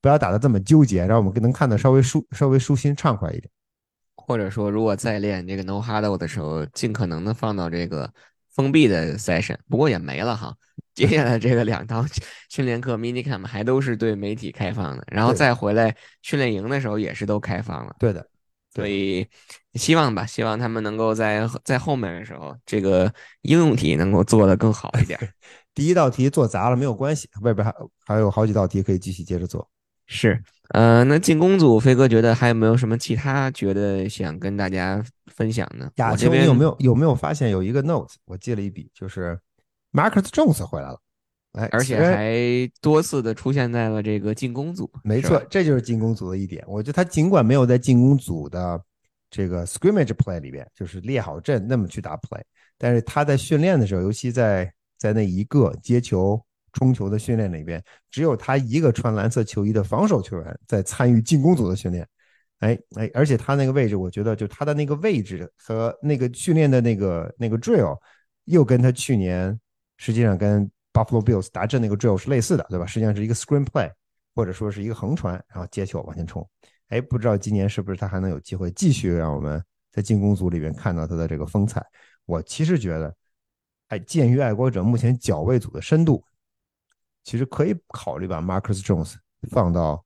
不要打的这么纠结，让我们能看得稍微舒稍微舒心畅快一点。或者说，如果再练这个 no huddle 的时候，尽可能的放到这个封闭的 session，不过也没了哈。接下来这个两堂训练课 mini camp 还都是对媒体开放的，然后再回来训练营的时候也是都开放了。对的，所以希望吧，希望他们能够在在后面的时候，这个应用题能够做得更好一点。第一道题做砸了没有关系，外边还还有好几道题可以继续接着做。是，呃，那进攻组飞哥觉得还有没有什么其他觉得想跟大家分享呢？亚秋，你有没有有没有发现有一个 note？我记了一笔，就是 Marcus Jones 回来了，哎，而且还多次的出现在了这个进攻组。没错，这就是进攻组的一点。我觉得他尽管没有在进攻组的这个 scrimmage play 里边，就是列好阵那么去打 play，但是他在训练的时候，尤其在在那一个接球。冲球的训练里边，只有他一个穿蓝色球衣的防守球员在参与进攻组的训练。哎哎，而且他那个位置，我觉得就他的那个位置和那个训练的那个那个 drill，又跟他去年实际上跟 Buffalo Bills 达阵那个 drill 是类似的，对吧？实际上是一个 screen play，或者说是一个横传，然后接球往前冲。哎，不知道今年是不是他还能有机会继续让我们在进攻组里边看到他的这个风采？我其实觉得，哎，鉴于爱国者目前脚位组的深度。其实可以考虑把 Marcus Jones 放到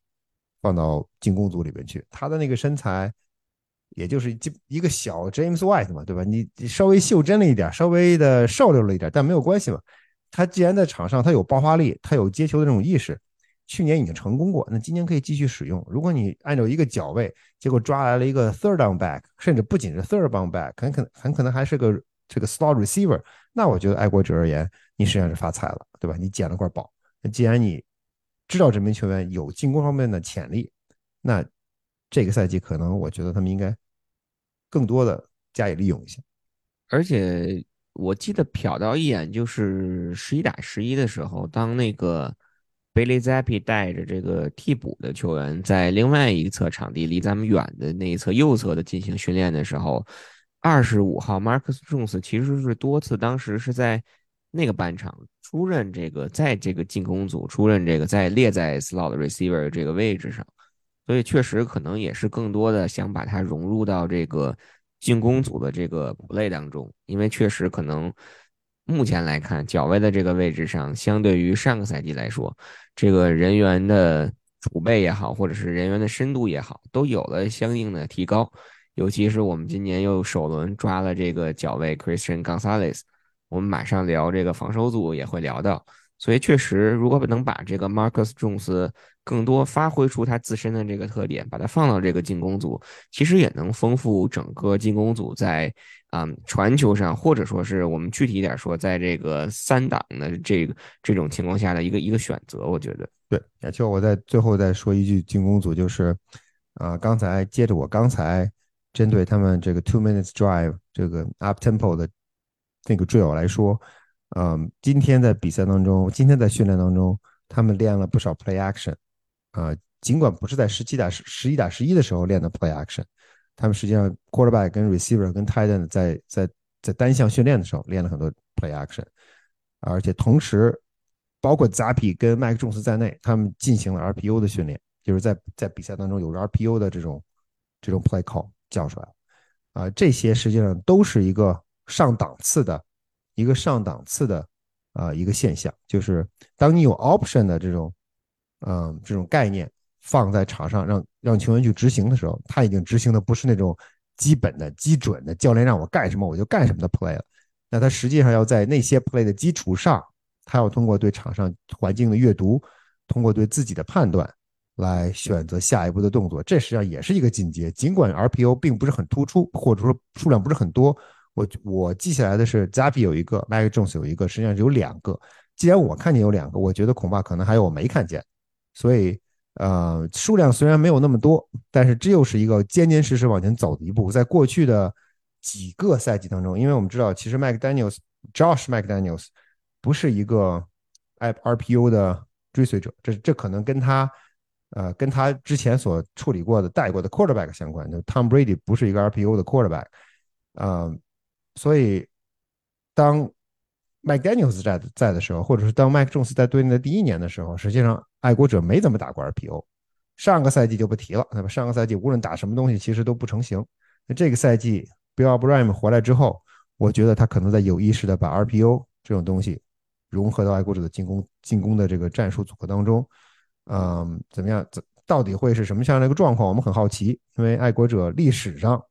放到进攻组里边去。他的那个身材，也就是一个小 James White 嘛，对吧？你稍微袖珍了一点，稍微的瘦溜了一点，但没有关系嘛。他既然在场上，他有爆发力，他有接球的这种意识，去年已经成功过，那今年可以继续使用。如果你按照一个脚位，结果抓来了一个 third down back，甚至不仅是 third down back，很可能很可能还是个这个 slot receiver，那我觉得爱国者而言，你实际上是发财了，对吧？你捡了块宝。那既然你知道这名球员有进攻方面的潜力，那这个赛季可能我觉得他们应该更多的加以利用一下。而且我记得瞟到一眼，就是十一打十一的时候，当那个 Bailey Zappi 带着这个替补的球员，在另外一侧场地离咱们远的那一侧右侧的进行训练的时候，二十五号 Marcus Jones 其实是多次当时是在那个半场出任这个在这个进攻组出任这个在列在 slot receiver 这个位置上，所以确实可能也是更多的想把它融入到这个进攻组的这个 play 当中，因为确实可能。目前来看，脚位的这个位置上，相对于上个赛季来说，这个人员的储备也好，或者是人员的深度也好，都有了相应的提高。尤其是我们今年又首轮抓了这个脚位 Christian Gonzalez，我们马上聊这个防守组也会聊到。所以确实，如果能把这个 Marcus Jones 更多发挥出他自身的这个特点，把它放到这个进攻组，其实也能丰富整个进攻组在啊传球上，或者说是我们具体一点说，在这个三档的这个这种情况下的一个一个选择。我觉得，对，也就，我在最后再说一句，进攻组就是啊，刚才接着我刚才针对他们这个 two minutes drive 这个 up tempo 的那个 drill 来说。嗯，今天在比赛当中，今天在训练当中，他们练了不少 play action，啊，尽管不是在十七打十、十一打十一的时候练的 play action，他们实际上 quarterback 跟 receiver 跟 tight end 在在在单项训练的时候练了很多 play action，而且同时，包括 Zappy 跟麦克琼斯在内，他们进行了 RPO 的训练，就是在在比赛当中有 RPO 的这种这种 play call 叫出来，啊，这些实际上都是一个上档次的。一个上档次的啊一个现象，就是当你有 option 的这种嗯这种概念放在场上，让让球员去执行的时候，他已经执行的不是那种基本的基准的教练让我干什么我就干什么的 play 了。那他实际上要在那些 play 的基础上，他要通过对场上环境的阅读，通过对自己的判断来选择下一步的动作。这实际上也是一个进阶，尽管 RPO 并不是很突出，或者说数量不是很多。我我记下来的是，Zappy 有一个，Mac Jones 有一个，实际上有两个。既然我看见有两个，我觉得恐怕可能还有我没看见。所以，呃，数量虽然没有那么多，但是这又是一个坚坚实实往前走的一步。在过去的几个赛季当中，因为我们知道，其实 McDaniel，Josh mc daniels 不是一个 RPO 的追随者，这这可能跟他，呃，跟他之前所处理过的带过的 Quarterback 相关。就 Tom Brady 不是一个 RPO 的 Quarterback，啊。所以，当 McDaniel's 在在的时候，或者是当 Mike Jones 在队内的第一年的时候，实际上爱国者没怎么打过 RPO。上个赛季就不提了，对吧？上个赛季无论打什么东西，其实都不成型。那这个赛季 Bill Brim 回来之后，我觉得他可能在有意识的把 RPO 这种东西融合到爱国者的进攻进攻的这个战术组合当中。嗯，怎么样？怎到底会是什么样的一个状况？我们很好奇，因为爱国者历史上。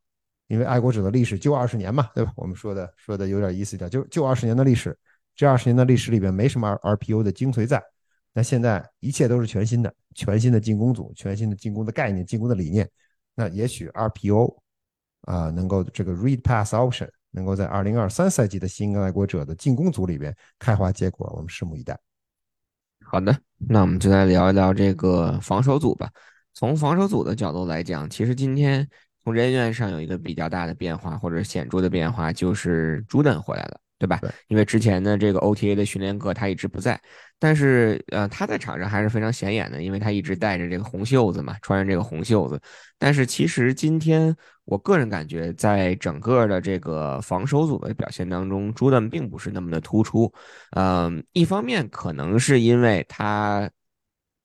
因为爱国者的历史就二十年嘛，对吧？我们说的说的有点意思点，就就二十年的历史，这二十年的历史里边没什么 R P O 的精髓在。那现在一切都是全新的，全新的进攻组，全新的进攻的概念，进攻的理念。那也许 R P O 啊，能够这个 Read Pass Option 能够在二零二三赛季的新爱国者的进攻组里边开花结果，我们拭目以待。好的，那我们就来聊一聊这个防守组吧。从防守组的角度来讲，其实今天。从人员上有一个比较大的变化或者显著的变化，就是朱登回来了，对吧？因为之前的这个 OTA 的训练课他一直不在，但是呃他在场上还是非常显眼的，因为他一直带着这个红袖子嘛，穿着这个红袖子。但是其实今天我个人感觉，在整个的这个防守组的表现当中，朱登并不是那么的突出。嗯，一方面可能是因为他。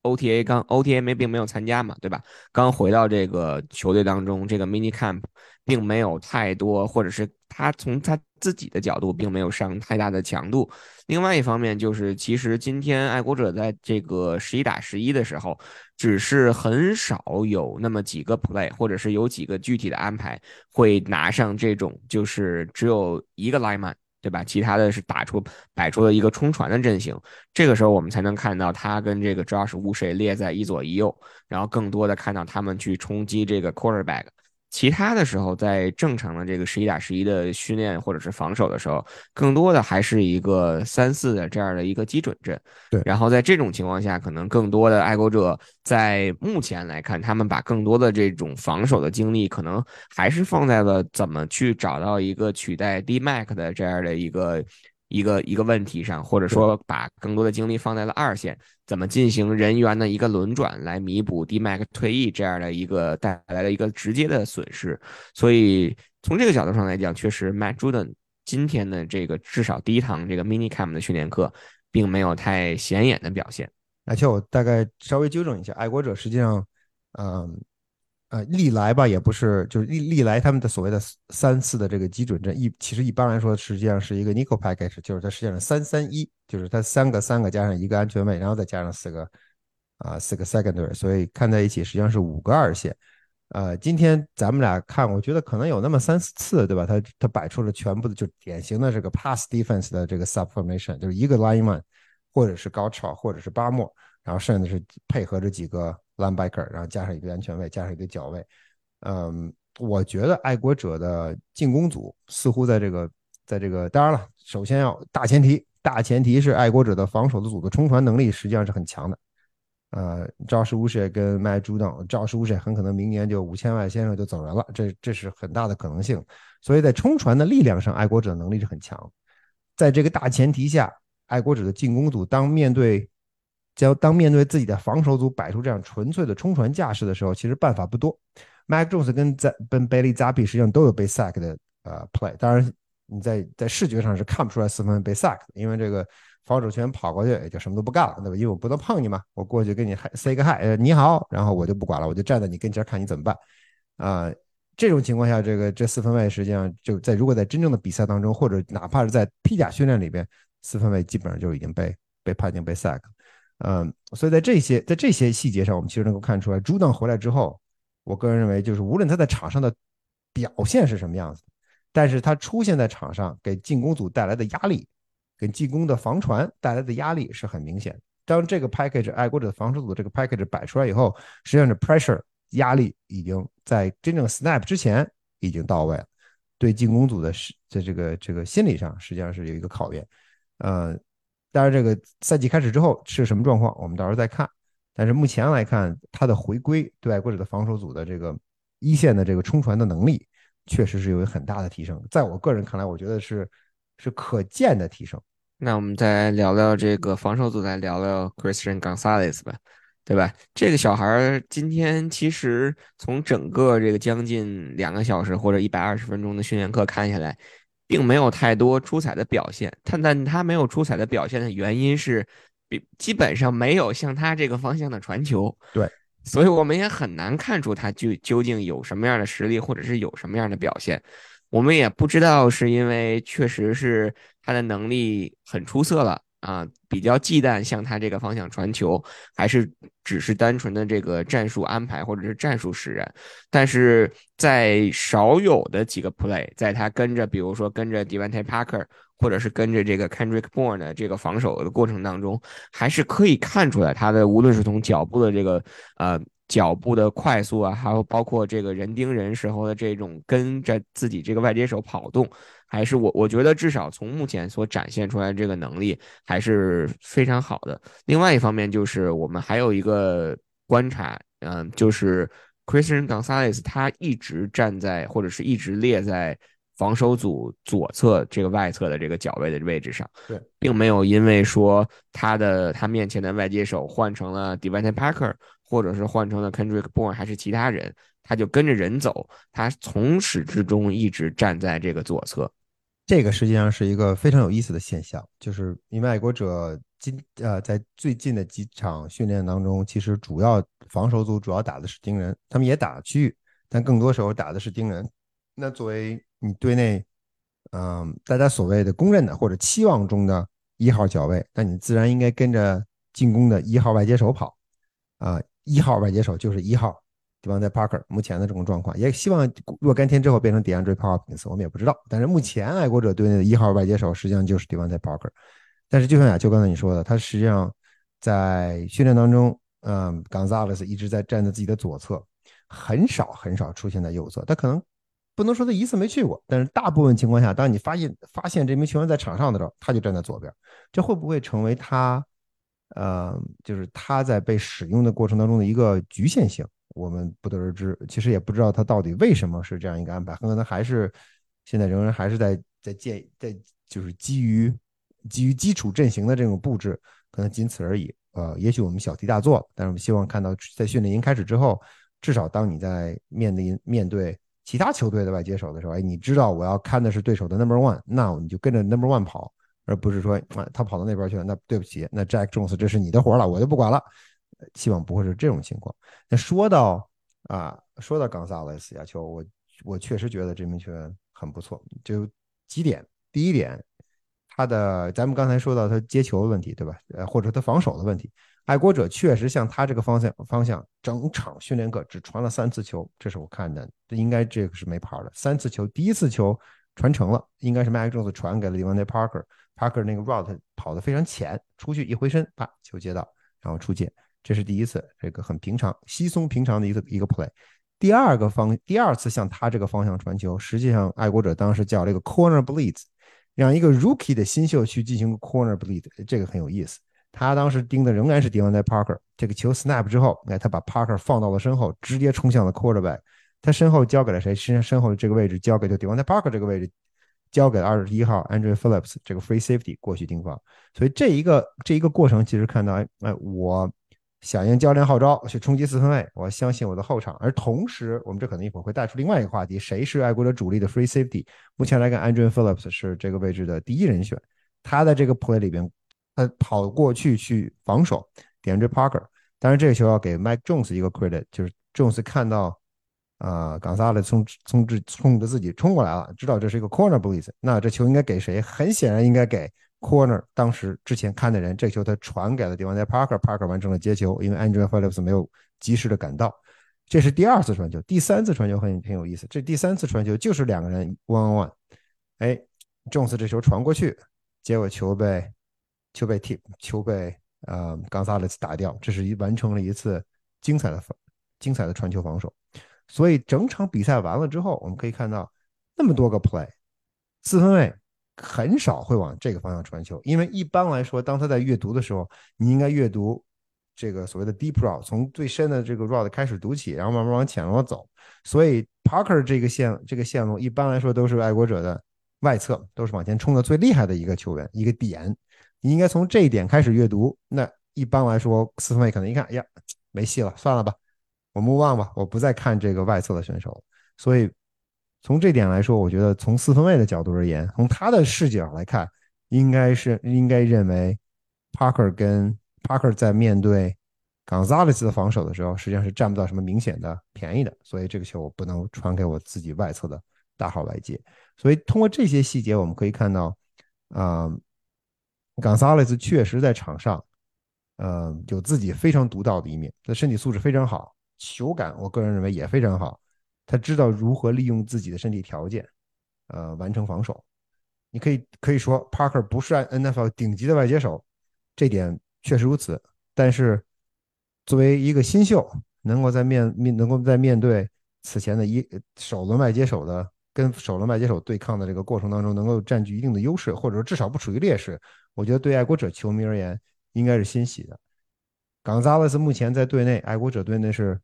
OTA 刚 OTA 没并没有参加嘛，对吧？刚回到这个球队当中，这个 mini camp 并没有太多，或者是他从他自己的角度并没有上太大的强度。另外一方面就是，其实今天爱国者在这个十一打十一的时候，只是很少有那么几个 play，或者是有几个具体的安排会拿上这种，就是只有一个 lineman。对吧？其他的是打出摆出了一个冲传的阵型，这个时候我们才能看到他跟这个 Joshua 列在一左一右，然后更多的看到他们去冲击这个 quarterback。其他的时候，在正常的这个十一打十一的训练或者是防守的时候，更多的还是一个三四的这样的一个基准阵。对，然后在这种情况下，可能更多的爱国者在目前来看，他们把更多的这种防守的精力，可能还是放在了怎么去找到一个取代 D Mac 的这样的一个一个一个问题上，或者说把更多的精力放在了二线，怎么进行人员的一个轮转来弥补 D Mac 退役这样的一个带来的一个直接的损失。所以从这个角度上来讲，确实 Matt Juden 今天的这个至少第一堂这个 Mini Camp 的训练课，并没有太显眼的表现。而且我大概稍微纠正一下，爱国者实际上，嗯。呃，呃历来吧也不是，就是历历来他们的所谓的三次的这个基准阵一，其实一般来说实际上是一个 nickel package，就是它实际上三三一，就是它三个三个加上一个安全位，然后再加上四个啊四个 secondary，所以看在一起实际上是五个二线。呃，今天咱们俩看，我觉得可能有那么三四次，对吧？他他摆出了全部的就典型的这个 pass defense 的这个 subformation，就是一个 lineman，或者是高超，或者是巴莫，然后剩下的是配合着几个。linebacker，然后加上一个安全位，加上一个脚位，嗯，我觉得爱国者的进攻组似乎在这个，在这个，当然了，首先要大前提，大前提是爱国者的防守的组的冲传能力实际上是很强的。呃，赵师吴雪跟麦朱等，赵师吴雪很可能明年就五千万先生就走人了，这这是很大的可能性。所以在冲传的力量上，爱国者的能力是很强。在这个大前提下，爱国者的进攻组当面对。将当面对自己的防守组摆出这样纯粹的冲传架势的时候，其实办法不多。Mac Jones 跟在跟 Bailey Zappi 实际上都有被 sack 的呃 play，当然你在在视觉上是看不出来四分卫被 sack 的，因为这个防守球员跑过去也就什么都不干了，对吧？因为我不能碰你嘛，我过去跟你 say 个 hi，呃你好，然后我就不管了，我就站在你跟前看你怎么办。啊，这种情况下，这个这四分卫实际上就在如果在真正的比赛当中，或者哪怕是在披甲训练里边，四分卫基本上就已经被被判定被 sack。嗯，所以在这些在这些细节上，我们其实能够看出来，朱当回来之后，我个人认为，就是无论他在场上的表现是什么样子，但是他出现在场上给进攻组带来的压力，给进攻的防传带来的压力是很明显。当这个 package 爱国者的防守组这个 package 摆出来以后，实际上是 pressure 压力已经在真正 snap 之前已经到位了，对进攻组的是在这个这个心理上实际上是有一个考验，呃。当然，这个赛季开始之后是什么状况，我们到时候再看。但是目前来看，他的回归对爱国者的防守组的这个一线的这个冲传的能力，确实是有一很大的提升。在我个人看来，我觉得是是可见的提升。那我们再聊聊这个防守组，再聊聊 Christian Gonzalez 吧，对吧？这个小孩今天其实从整个这个将近两个小时或者一百二十分钟的训练课看下来。并没有太多出彩的表现，他但他没有出彩的表现的原因是，比基本上没有向他这个方向的传球。对，所以我们也很难看出他就究竟有什么样的实力，或者是有什么样的表现。我们也不知道是因为确实是他的能力很出色了。啊，比较忌惮向他这个方向传球，还是只是单纯的这个战术安排或者是战术使然？但是在少有的几个 play，在他跟着，比如说跟着 Devante Parker，或者是跟着这个 Kendrick Bourne 的这个防守的过程当中，还是可以看出来他的无论是从脚步的这个呃。脚步的快速啊，还有包括这个人盯人时候的这种跟着自己这个外接手跑动，还是我我觉得至少从目前所展现出来这个能力还是非常好的。另外一方面就是我们还有一个观察，嗯，就是 Christian Gonzalez 他一直站在或者是一直列在防守组左侧这个外侧的这个脚位的位置上，对，并没有因为说他的他面前的外接手换成了 Devante Parker。或者是换成了 Kendrick Bourne 还是其他人，他就跟着人走，他从始至终一直站在这个左侧。这个实际上是一个非常有意思的现象，就是因为爱国者今呃在最近的几场训练当中，其实主要防守组主要打的是盯人，他们也打区域，但更多时候打的是盯人。那作为你队内，嗯，大家所谓的公认的或者期望中的一号脚位，那你自然应该跟着进攻的一号外接手跑，啊。一号外接手就是一号，对吧？在 Parker 目前的这种状况，也希望若干天之后变成 DeAndre p o p k i n s 我们也不知道。但是目前爱国者队内的一号外接手实际上就是 d e v o n t e Parker。但是就像亚秋刚才你说的，他实际上在训练当中，嗯，Gonzalez 一直在站在自己的左侧，很少很少出现在右侧。他可能不能说他一次没去过，但是大部分情况下，当你发现发现这名球员在场上的时候，他就站在左边。这会不会成为他？呃，就是他在被使用的过程当中的一个局限性，我们不得而知。其实也不知道他到底为什么是这样一个安排，很可能还是现在仍然还是在在建在就是基于基于基础阵型的这种布置，可能仅此而已。呃，也许我们小题大做，但是我们希望看到在训练营开始之后，至少当你在面临面对其他球队的外接手的时候，哎，你知道我要看的是对手的 number one，那你就跟着 number one 跑，而不是说啊他跑到那边去了，那对不起，那 Jack Jones 这是你的活了，我就不管了。希望不会是这种情况。那说到啊，说到冈萨雷斯亚球，我我确实觉得这名球员很不错，就几点。第一点，他的咱们刚才说到他接球的问题，对吧？呃，或者他防守的问题，爱国者确实向他这个方向方向，整场训练课只传了三次球，这是我看的，这应该这个是没跑的。三次球，第一次球传成了，应该是麦克斯传给了 Devontae Parker，Parker 那个 route 跑得非常浅，出去一回身，啪，球接到，然后出界。这是第一次，这个很平常、稀松平常的一个一个 play。第二个方，第二次向他这个方向传球，实际上爱国者当时叫了一个 corner blitz，让一个 rookie 的新秀去进行 corner blitz，这个很有意思。他当时盯的仍然是 Devonte Parker，这个球 snap 之后，哎，他把 Parker 放到了身后，直接冲向了 quarterback。他身后交给了谁？身身后的这个位置交给就 Devonte Parker 这个位置，交给了二十一号 Andrew Phillips 这个 free safety 过去盯防。所以这一个这一个过程，其实看到，哎哎，我。响应教练号召去冲击四分卫，我相信我的后场。而同时，我们这可能一会儿会带出另外一个话题：谁是爱国者主力的 free safety？目前来看，Andrew Phillips 是这个位置的第一人选。他在这个 play 里边，他跑过去去防守，点着 Parker。当然，这个球要给 Mike Jones 一个 credit，就是 Jones 看到啊，冈萨雷冲冲着冲着自己冲过来了，知道这是一个 corner blitz，那这球应该给谁？很显然应该给。Corner 当时之前看的人，这球他传给了地方在 Parker，Parker 完成了接球，因为 Andrew Phillips 没有及时的赶到。这是第二次传球，第三次传球很很有意思。这第三次传球就是两个人 one on one，哎，Jones 这球传过去，结果球被球被踢，球被呃 Gonzalez 打掉，这是一完成了一次精彩的精彩的传球防守。所以整场比赛完了之后，我们可以看到那么多个 play，四分卫。很少会往这个方向传球，因为一般来说，当他在阅读的时候，你应该阅读这个所谓的 deep rod，从最深的这个 rod 开始读起，然后慢慢往浅路走。所以 Parker 这个线这个线路一般来说都是爱国者的外侧，都是往前冲的最厉害的一个球员一个点。你应该从这一点开始阅读。那一般来说，四分卫可能一看，哎呀，没戏了，算了吧，我们忘吧，我不再看这个外侧的选手。所以。从这点来说，我觉得从四分卫的角度而言，从他的视角来看，应该是应该认为，Parker 跟 Parker 在面对 Gonzalez 的防守的时候，实际上是占不到什么明显的便宜的。所以这个球我不能传给我自己外侧的大号外接。所以通过这些细节，我们可以看到，啊，Gonzalez 确实在场上，呃，有自己非常独到的一面，他身体素质非常好，球感我个人认为也非常好。他知道如何利用自己的身体条件，呃，完成防守。你可以可以说，Parker 不是 NFL 顶级的外接手，这点确实如此。但是，作为一个新秀，能够在面面能够在面对此前的一首轮外接手的跟首轮外接手对抗的这个过程当中，能够占据一定的优势，或者说至少不处于劣势，我觉得对爱国者球迷而言应该是欣喜的。冈萨雷斯目前在队内，爱国者队内是。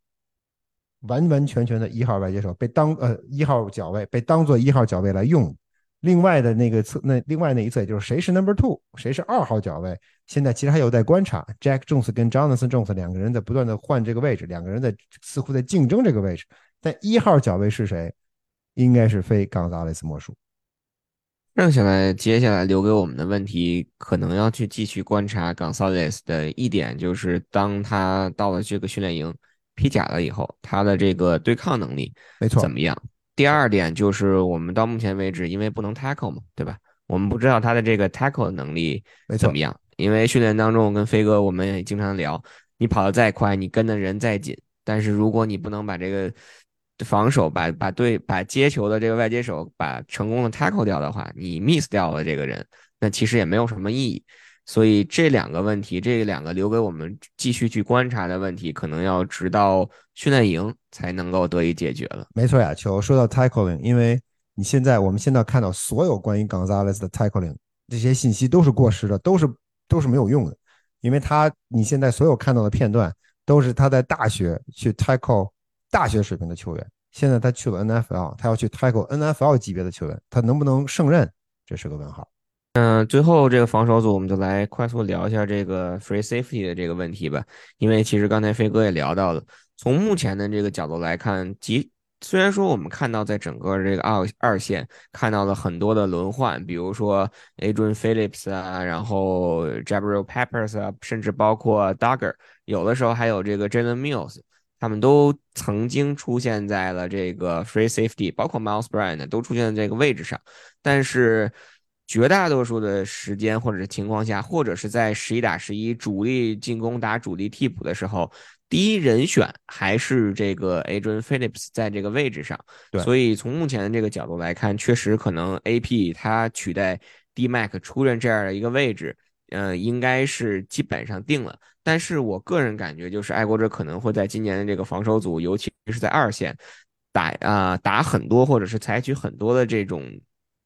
完完全全的一号外接手被当呃一号脚位被当做一号脚位来用，另外的那个侧那另外那一侧也就是谁是 number two 谁是二号脚位，现在其实还有待观察。Jack Jones 跟 Jonathan Jones 两个人在不断的换这个位置，两个人在似乎在竞争这个位置。但一号脚位是谁，应该是非冈萨雷斯莫属。剩下来接下来留给我们的问题，可能要去继续观察冈萨雷斯的一点，就是当他到了这个训练营。披甲了以后，他的这个对抗能力没错怎么样？第二点就是我们到目前为止，因为不能 tackle 嘛，对吧？我们不知道他的这个 tackle 能力怎么样。因为训练当中我跟飞哥我们也经常聊，你跑得再快，你跟的人再紧，但是如果你不能把这个防守把把对把接球的这个外接手把成功的 tackle 掉的话，你 miss 掉了这个人，那其实也没有什么意义。所以这两个问题，这两个留给我们继续去观察的问题，可能要直到训练营才能够得以解决了。没错呀，球说到 tackling，因为你现在我们现在看到所有关于 Gonzalez 的 tackling 这些信息都是过时的，都是都是没有用的，因为他你现在所有看到的片段都是他在大学去 tackle 大学水平的球员，现在他去了 NFL，他要去 tackle NFL 级别的球员，他能不能胜任，这是个问号。嗯，最后这个防守组，我们就来快速聊一下这个 free safety 的这个问题吧。因为其实刚才飞哥也聊到了，从目前的这个角度来看，即虽然说我们看到在整个这个二二线看到了很多的轮换，比如说 Adrian Phillips 啊，然后 Jabril Peppers 啊，甚至包括 Duggar，有的时候还有这个 Jalen Mills，他们都曾经出现在了这个 free safety，包括 Miles Bryant 都出现在这个位置上，但是。绝大多数的时间或者是情况下，或者是在十一打十一主力进攻打主力替补的时候，第一人选还是这个 Adrian Phillips 在这个位置上。对，所以从目前的这个角度来看，确实可能 AP 他取代 D Mac 出任这样的一个位置，嗯，应该是基本上定了。但是我个人感觉，就是爱国者可能会在今年的这个防守组，尤其是在二线打啊打很多，或者是采取很多的这种。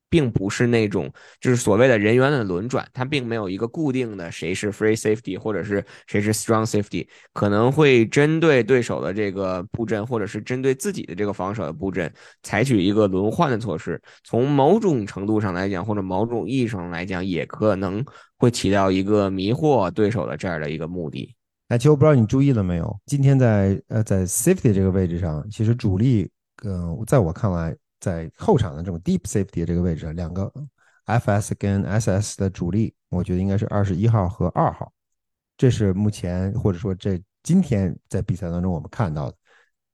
并不是那种就是所谓的人员的轮转，它并没有一个固定的谁是 free safety 或者是谁是 strong safety，可能会针对对手的这个布阵，或者是针对自己的这个防守的布阵，采取一个轮换的措施。从某种程度上来讲，或者某种意义上来讲，也可能会起到一个迷惑对手的这样的一个目的。哎，其实我不知道你注意了没有，今天在呃在 safety 这个位置上，其实主力，嗯，在我看来。在后场的这种 deep safety 这个位置，两个 FS 跟 SS 的主力，我觉得应该是二十一号和二号。这是目前或者说这今天在比赛当中我们看到的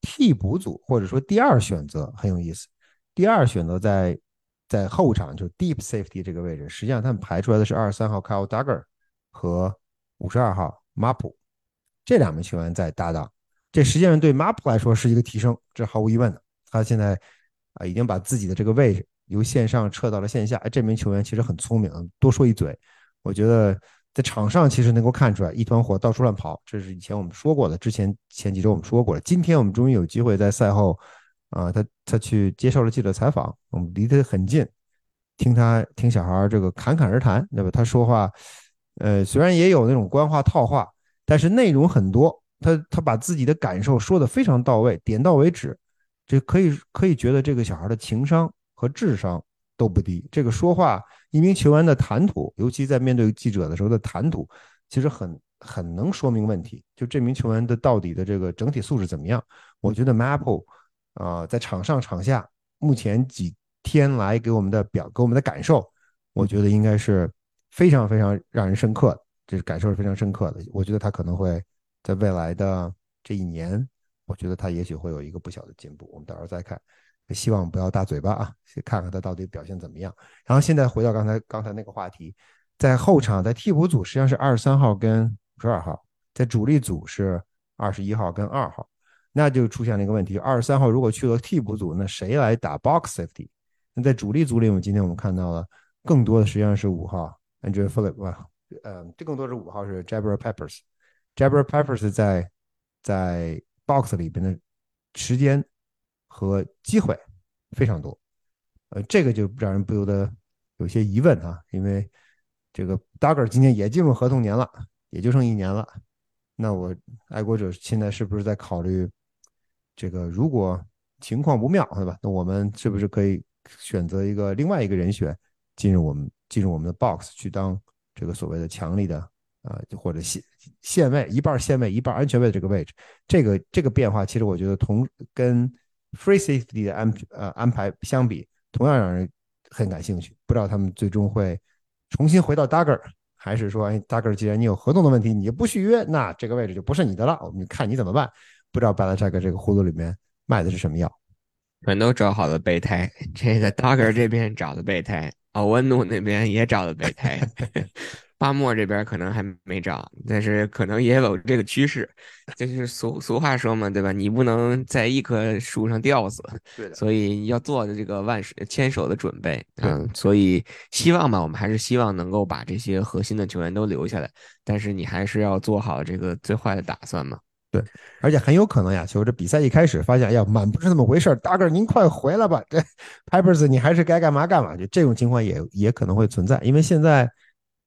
替补组，或者说第二选择很有意思。第二选择在在后场就 deep safety 这个位置，实际上他们排出来的是二十三号 Kyle Duggar 和五十二号 Map，这两名球员在搭档。这实际上对 Map 来说是一个提升，这毫无疑问的。他现在。啊，已经把自己的这个位置由线上撤到了线下。哎，这名球员其实很聪明。多说一嘴，我觉得在场上其实能够看出来一团火，到处乱跑。这是以前我们说过的，之前前几周我们说过了。今天我们终于有机会在赛后，啊，他他去接受了记者采访，我们离得很近，听他听小孩这个侃侃而谈，对吧？他说话，呃，虽然也有那种官话套话，但是内容很多。他他把自己的感受说的非常到位，点到为止。这可以可以觉得这个小孩的情商和智商都不低。这个说话，一名球员的谈吐，尤其在面对记者的时候的谈吐，其实很很能说明问题。就这名球员的到底的这个整体素质怎么样？我觉得 Maple 啊，在场上场下目前几天来给我们的表给我们的感受，我觉得应该是非常非常让人深刻的，这感受是非常深刻的。我觉得他可能会在未来的这一年。我觉得他也许会有一个不小的进步，我们到时候再看。希望不要大嘴巴啊，先看看他到底表现怎么样。然后现在回到刚才刚才那个话题，在后场在替补组实际上是二十三号跟五十二号，在主力组是二十一号跟二号，那就出现了一个问题：二十三号如果去了替补组，那谁来打 box safety？那在主力组里，我们今天我们看到了更多的实际上是五号 Andrew Phillips，呃，这更多是五号是 Jabber Peppers，Jabber Peppers 在在。Box 里边的时间和机会非常多，呃，这个就让人不由得有些疑问啊，因为这个 Duggar 今年也进入合同年了，也就剩一年了，那我爱国者现在是不是在考虑这个？如果情况不妙，对吧？那我们是不是可以选择一个另外一个人选进入我们进入我们的 box 去当这个所谓的强力的？啊，就或者线线位一半线位一半安全位的这个位置，这个这个变化，其实我觉得同跟 free safety 的安呃安排相比，同样让人很感兴趣。不知道他们最终会重新回到 Dagger，还是说，哎，Dagger，既然你有合同的问题，你就不续约，那这个位置就不是你的了，我们看你怎么办。不知道 b a l a c h 这个葫芦里面卖的是什么药？全都找好了备胎，这个 Dagger 这边找的备胎，奥温努那边也找了备胎。巴莫这边可能还没涨，但是可能也有这个趋势，就是俗俗话说嘛，对吧？你不能在一棵树上吊死，对的。所以要做的这个万事牵手的准备，嗯，所以希望吧，我们还是希望能够把这些核心的球员都留下来，但是你还是要做好这个最坏的打算嘛。对，而且很有可能呀，球这比赛一开始发现，哎呀，满不是那么回事儿大个儿您快回来吧，这 Peppers 你还是该干嘛干嘛，就这种情况也也可能会存在，因为现在。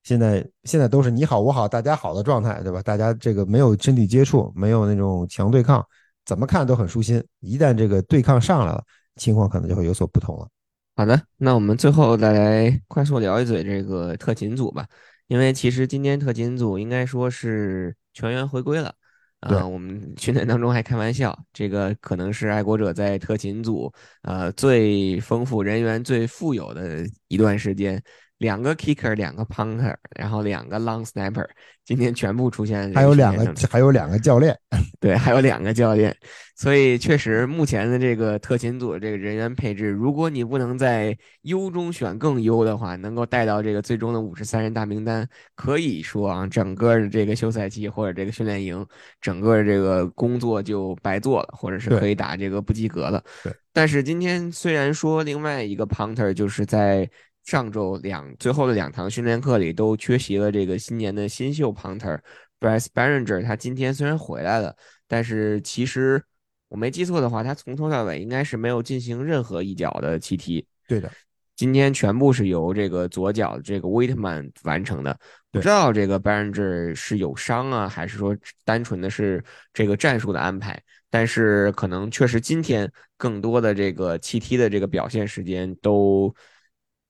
现在现在都是你好我好大家好的状态，对吧？大家这个没有身体接触，没有那种强对抗，怎么看都很舒心。一旦这个对抗上来了，情况可能就会有所不同了。好的，那我们最后再来快速聊一嘴这个特勤组吧，因为其实今天特勤组应该说是全员回归了。对，啊，我们训练当中还开玩笑，这个可能是爱国者在特勤组呃最丰富、人员最富有的一段时间。两个 kicker，两个 punter，然后两个 long snapper，今天全部出现。还有两个，还有两个教练，对，还有两个教练。所以确实，目前的这个特勤组这个人员配置，如果你不能在优中选更优的话，能够带到这个最终的五十三人大名单，可以说啊，整个的这个休赛期或者这个训练营，整个这个工作就白做了，或者是可以打这个不及格了。对。但是今天虽然说另外一个 punter 就是在。上周两最后的两堂训练课里都缺席了这个新年的新秀 punter Bryce Barringer，他今天虽然回来了，但是其实我没记错的话，他从头到尾应该是没有进行任何一脚的气踢。对的，今天全部是由这个左脚这个 Waitman 完成的。不知道这个 Baringer 是有伤啊，还是说单纯的是这个战术的安排？但是可能确实今天更多的这个气踢的这个表现时间都。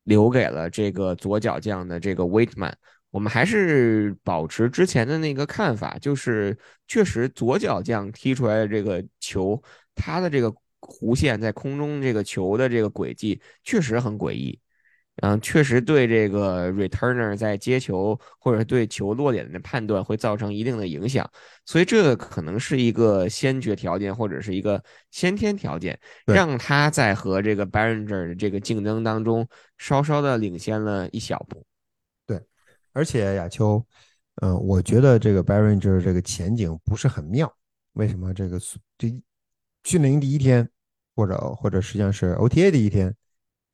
留给了这个左脚将的这个 Waitman，我们还是保持之前的那个看法，就是确实左脚将踢出来的这个球，他的这个弧线在空中这个球的这个轨迹确实很诡异。嗯，确实对这个 returner 在接球或者对球落点的判断会造成一定的影响，所以这个可能是一个先决条件或者是一个先天条件，让他在和这个 Barringer 的这个竞争当中稍稍的领先了一小步。对，而且亚秋，嗯，我觉得这个 Barringer 这个前景不是很妙。为什么？这个这训练营第一天，或者或者实际上是 OTA 第一天。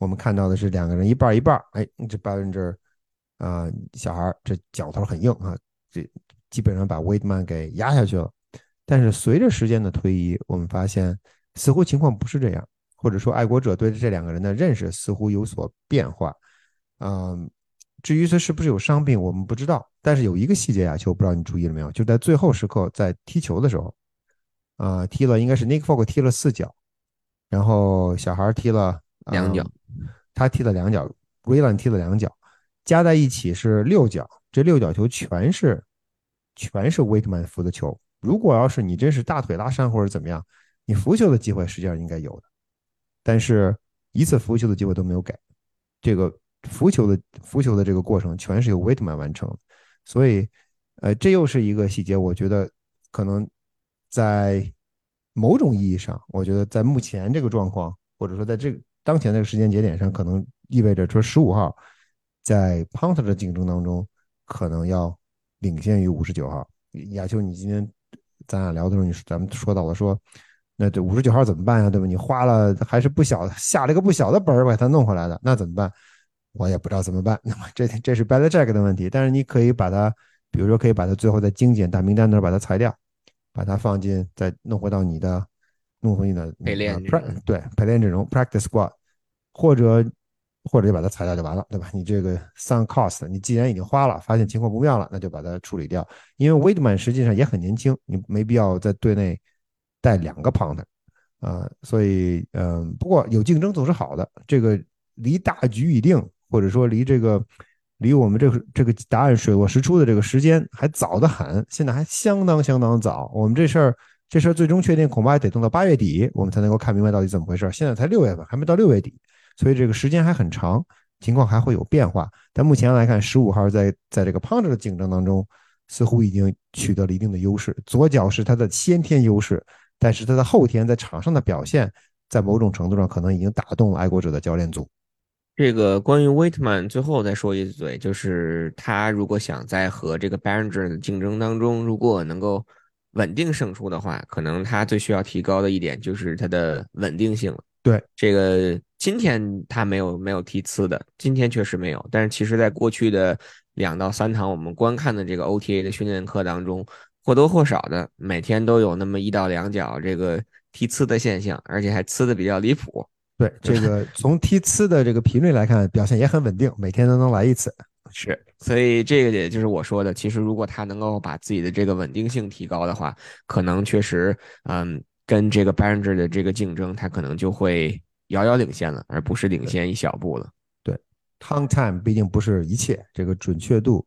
我们看到的是两个人一半一半，哎，这巴伦这啊小孩这脚头很硬啊，这基本上把威德曼给压下去了。但是随着时间的推移，我们发现似乎情况不是这样，或者说爱国者对这两个人的认识似乎有所变化。嗯，至于他是不是有伤病，我们不知道。但是有一个细节啊，球不知道你注意了没有？就在最后时刻在踢球的时候，啊，踢了应该是 Nick Folk 踢了四脚，然后小孩踢了。两脚，他踢了两脚 r y l a n 踢了两脚，加在一起是六脚。这六脚球全是全是 Waitman 扶的球。如果要是你真是大腿拉伤或者怎么样，你扶球的机会实际上应该有的，但是一次扶球的机会都没有给。这个扶球的扶球的这个过程全是由 Waitman 完成，所以呃，这又是一个细节。我觉得可能在某种意义上，我觉得在目前这个状况，或者说在这个。当前这个时间节点上，可能意味着说十五号在 punter 的竞争当中，可能要领先于五十九号。亚秋，你今天咱俩聊的时候，你咱们说到了说，那这五十九号怎么办呀？对吧？你花了还是不小下了个不小的本儿把它弄回来的，那怎么办？我也不知道怎么办。那么这这是 bad jack 的问题，但是你可以把它，比如说可以把它最后在精简大名单那儿把它裁掉，把它放进再弄回到你的。弄回你的陪练对陪练阵容 practice squad，或者或者就把它裁掉就完了，对吧？你这个 sunk cost，你既然已经花了，发现情况不妙了，那就把它处理掉。因为 Waitman 实际上也很年轻，你没必要在队内带两个 punter 啊。所以嗯，不过有竞争总是好的。这个离大局已定，或者说离这个离我们这个这个答案水落石出的这个时间还早得很，现在还相当相当早。我们这事儿。这事儿最终确定，恐怕还得等到八月底，我们才能够看明白到底怎么回事。现在才六月份，还没到六月底，所以这个时间还很长，情况还会有变化。但目前来看，十五号在在这个 Punter 的竞争当中，似乎已经取得了一定的优势。左脚是他的先天优势，但是他的后天在场上的表现，在某种程度上可能已经打动了爱国者的教练组。这个关于 Waitman 最后再说一嘴，就是他如果想在和这个 banger 的竞争当中，如果能够。稳定胜出的话，可能他最需要提高的一点就是他的稳定性了。对，这个今天他没有没有提次的，今天确实没有。但是其实在过去的两到三堂我们观看的这个 OTA 的训练课当中，或多或少的每天都有那么一到两脚这个踢呲的现象，而且还呲的比较离谱。对，这个从踢呲的这个频率来看，表现也很稳定，每天都能来一次。是，所以这个也就是我说的，其实如果他能够把自己的这个稳定性提高的话，可能确实，嗯，跟这个 Barringer 的这个竞争，他可能就会遥遥领先了，而不是领先一小步了。对，Ton time 毕竟不是一切，这个准确度、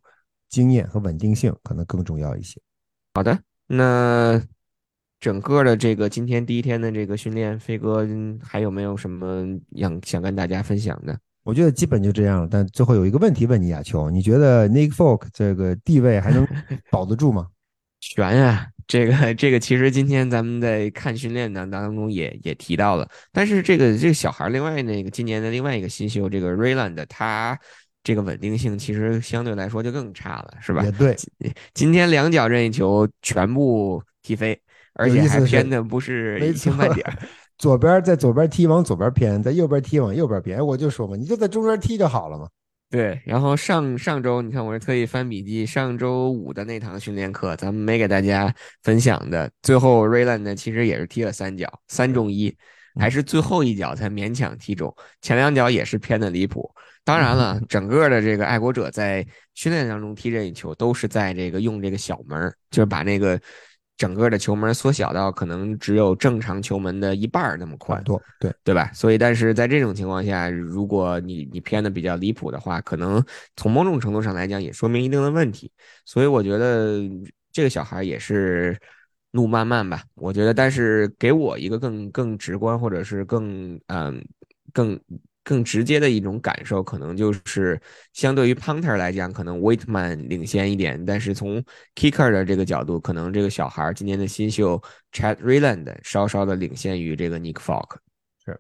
经验和稳定性可能更重要一些。好的，那整个的这个今天第一天的这个训练，飞哥还有没有什么想想跟大家分享的？我觉得基本就这样了。但最后有一个问题问你，亚秋，你觉得 Nick Folk 这个地位还能 保得住吗？悬呀！这个这个，其实今天咱们在看训练当当中也也提到了，但是这个这个小孩，另外那个今年的另外一个新秀，这个 Rayland，他这个稳定性其实相对来说就更差了，是吧？也对。今天两脚任意球全部踢飞，而且还偏的不是一星半点。左边在左边踢往左边偏，在右边踢往右边偏。我就说嘛，你就在中间踢就好了嘛。对，然后上上周你看，我是特意翻笔记，上周五的那堂训练课，咱们没给大家分享的。最后 Rayland 呢，其实也是踢了三脚，三中一，还是最后一脚才勉强踢中，前两脚也是偏的离谱。当然了，整个的这个爱国者在训练当中踢任意球，都是在这个用这个小门，就是把那个。整个的球门缩小到可能只有正常球门的一半那么宽，多对对吧？所以，但是在这种情况下，如果你你偏的比较离谱的话，可能从某种程度上来讲，也说明一定的问题。所以，我觉得这个小孩也是路漫漫吧。我觉得，但是给我一个更更直观，或者是更嗯更。更直接的一种感受，可能就是相对于 punter 来讲，可能 Waitman 领先一点，但是从 kicker 的这个角度，可能这个小孩今年的新秀 Chad Rayland 稍稍的领先于这个 Nick Falk。是，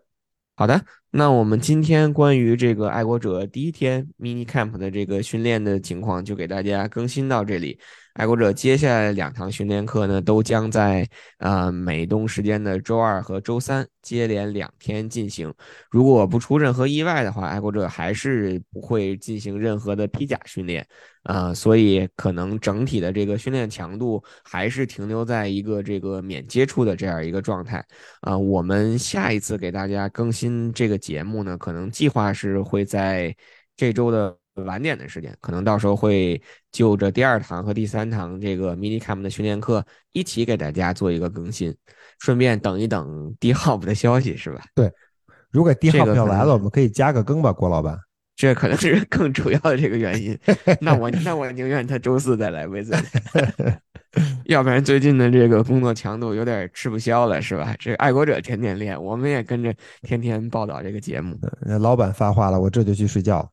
好的，那我们今天关于这个爱国者第一天 mini camp 的这个训练的情况，就给大家更新到这里。爱国者接下来两堂训练课呢，都将在呃美东时间的周二和周三接连两天进行。如果不出任何意外的话，爱国者还是不会进行任何的披甲训练，呃，所以可能整体的这个训练强度还是停留在一个这个免接触的这样一个状态。啊，我们下一次给大家更新这个节目呢，可能计划是会在这周的。晚点的时间，可能到时候会就着第二堂和第三堂这个 mini camp 的训练课一起给大家做一个更新，顺便等一等 D Hop 的消息，是吧？对，如果 D Hop 要来了，我们可以加个更吧，郭老板。这可能是 更主要的这个原因。那我那我宁愿他周四再来，为什 要不然最近的这个工作强度有点吃不消了，是吧？这爱国者天天练，我们也跟着天天报道这个节目。那老板发话了，我这就去睡觉。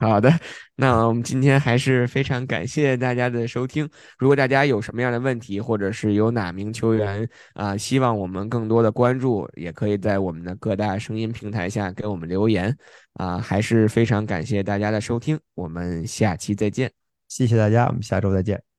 好的，那我们今天还是非常感谢大家的收听。如果大家有什么样的问题，或者是有哪名球员啊，希望我们更多的关注，也可以在我们的各大声音平台下给我们留言啊。还是非常感谢大家的收听，我们下期再见。谢谢大家，我们下周再见。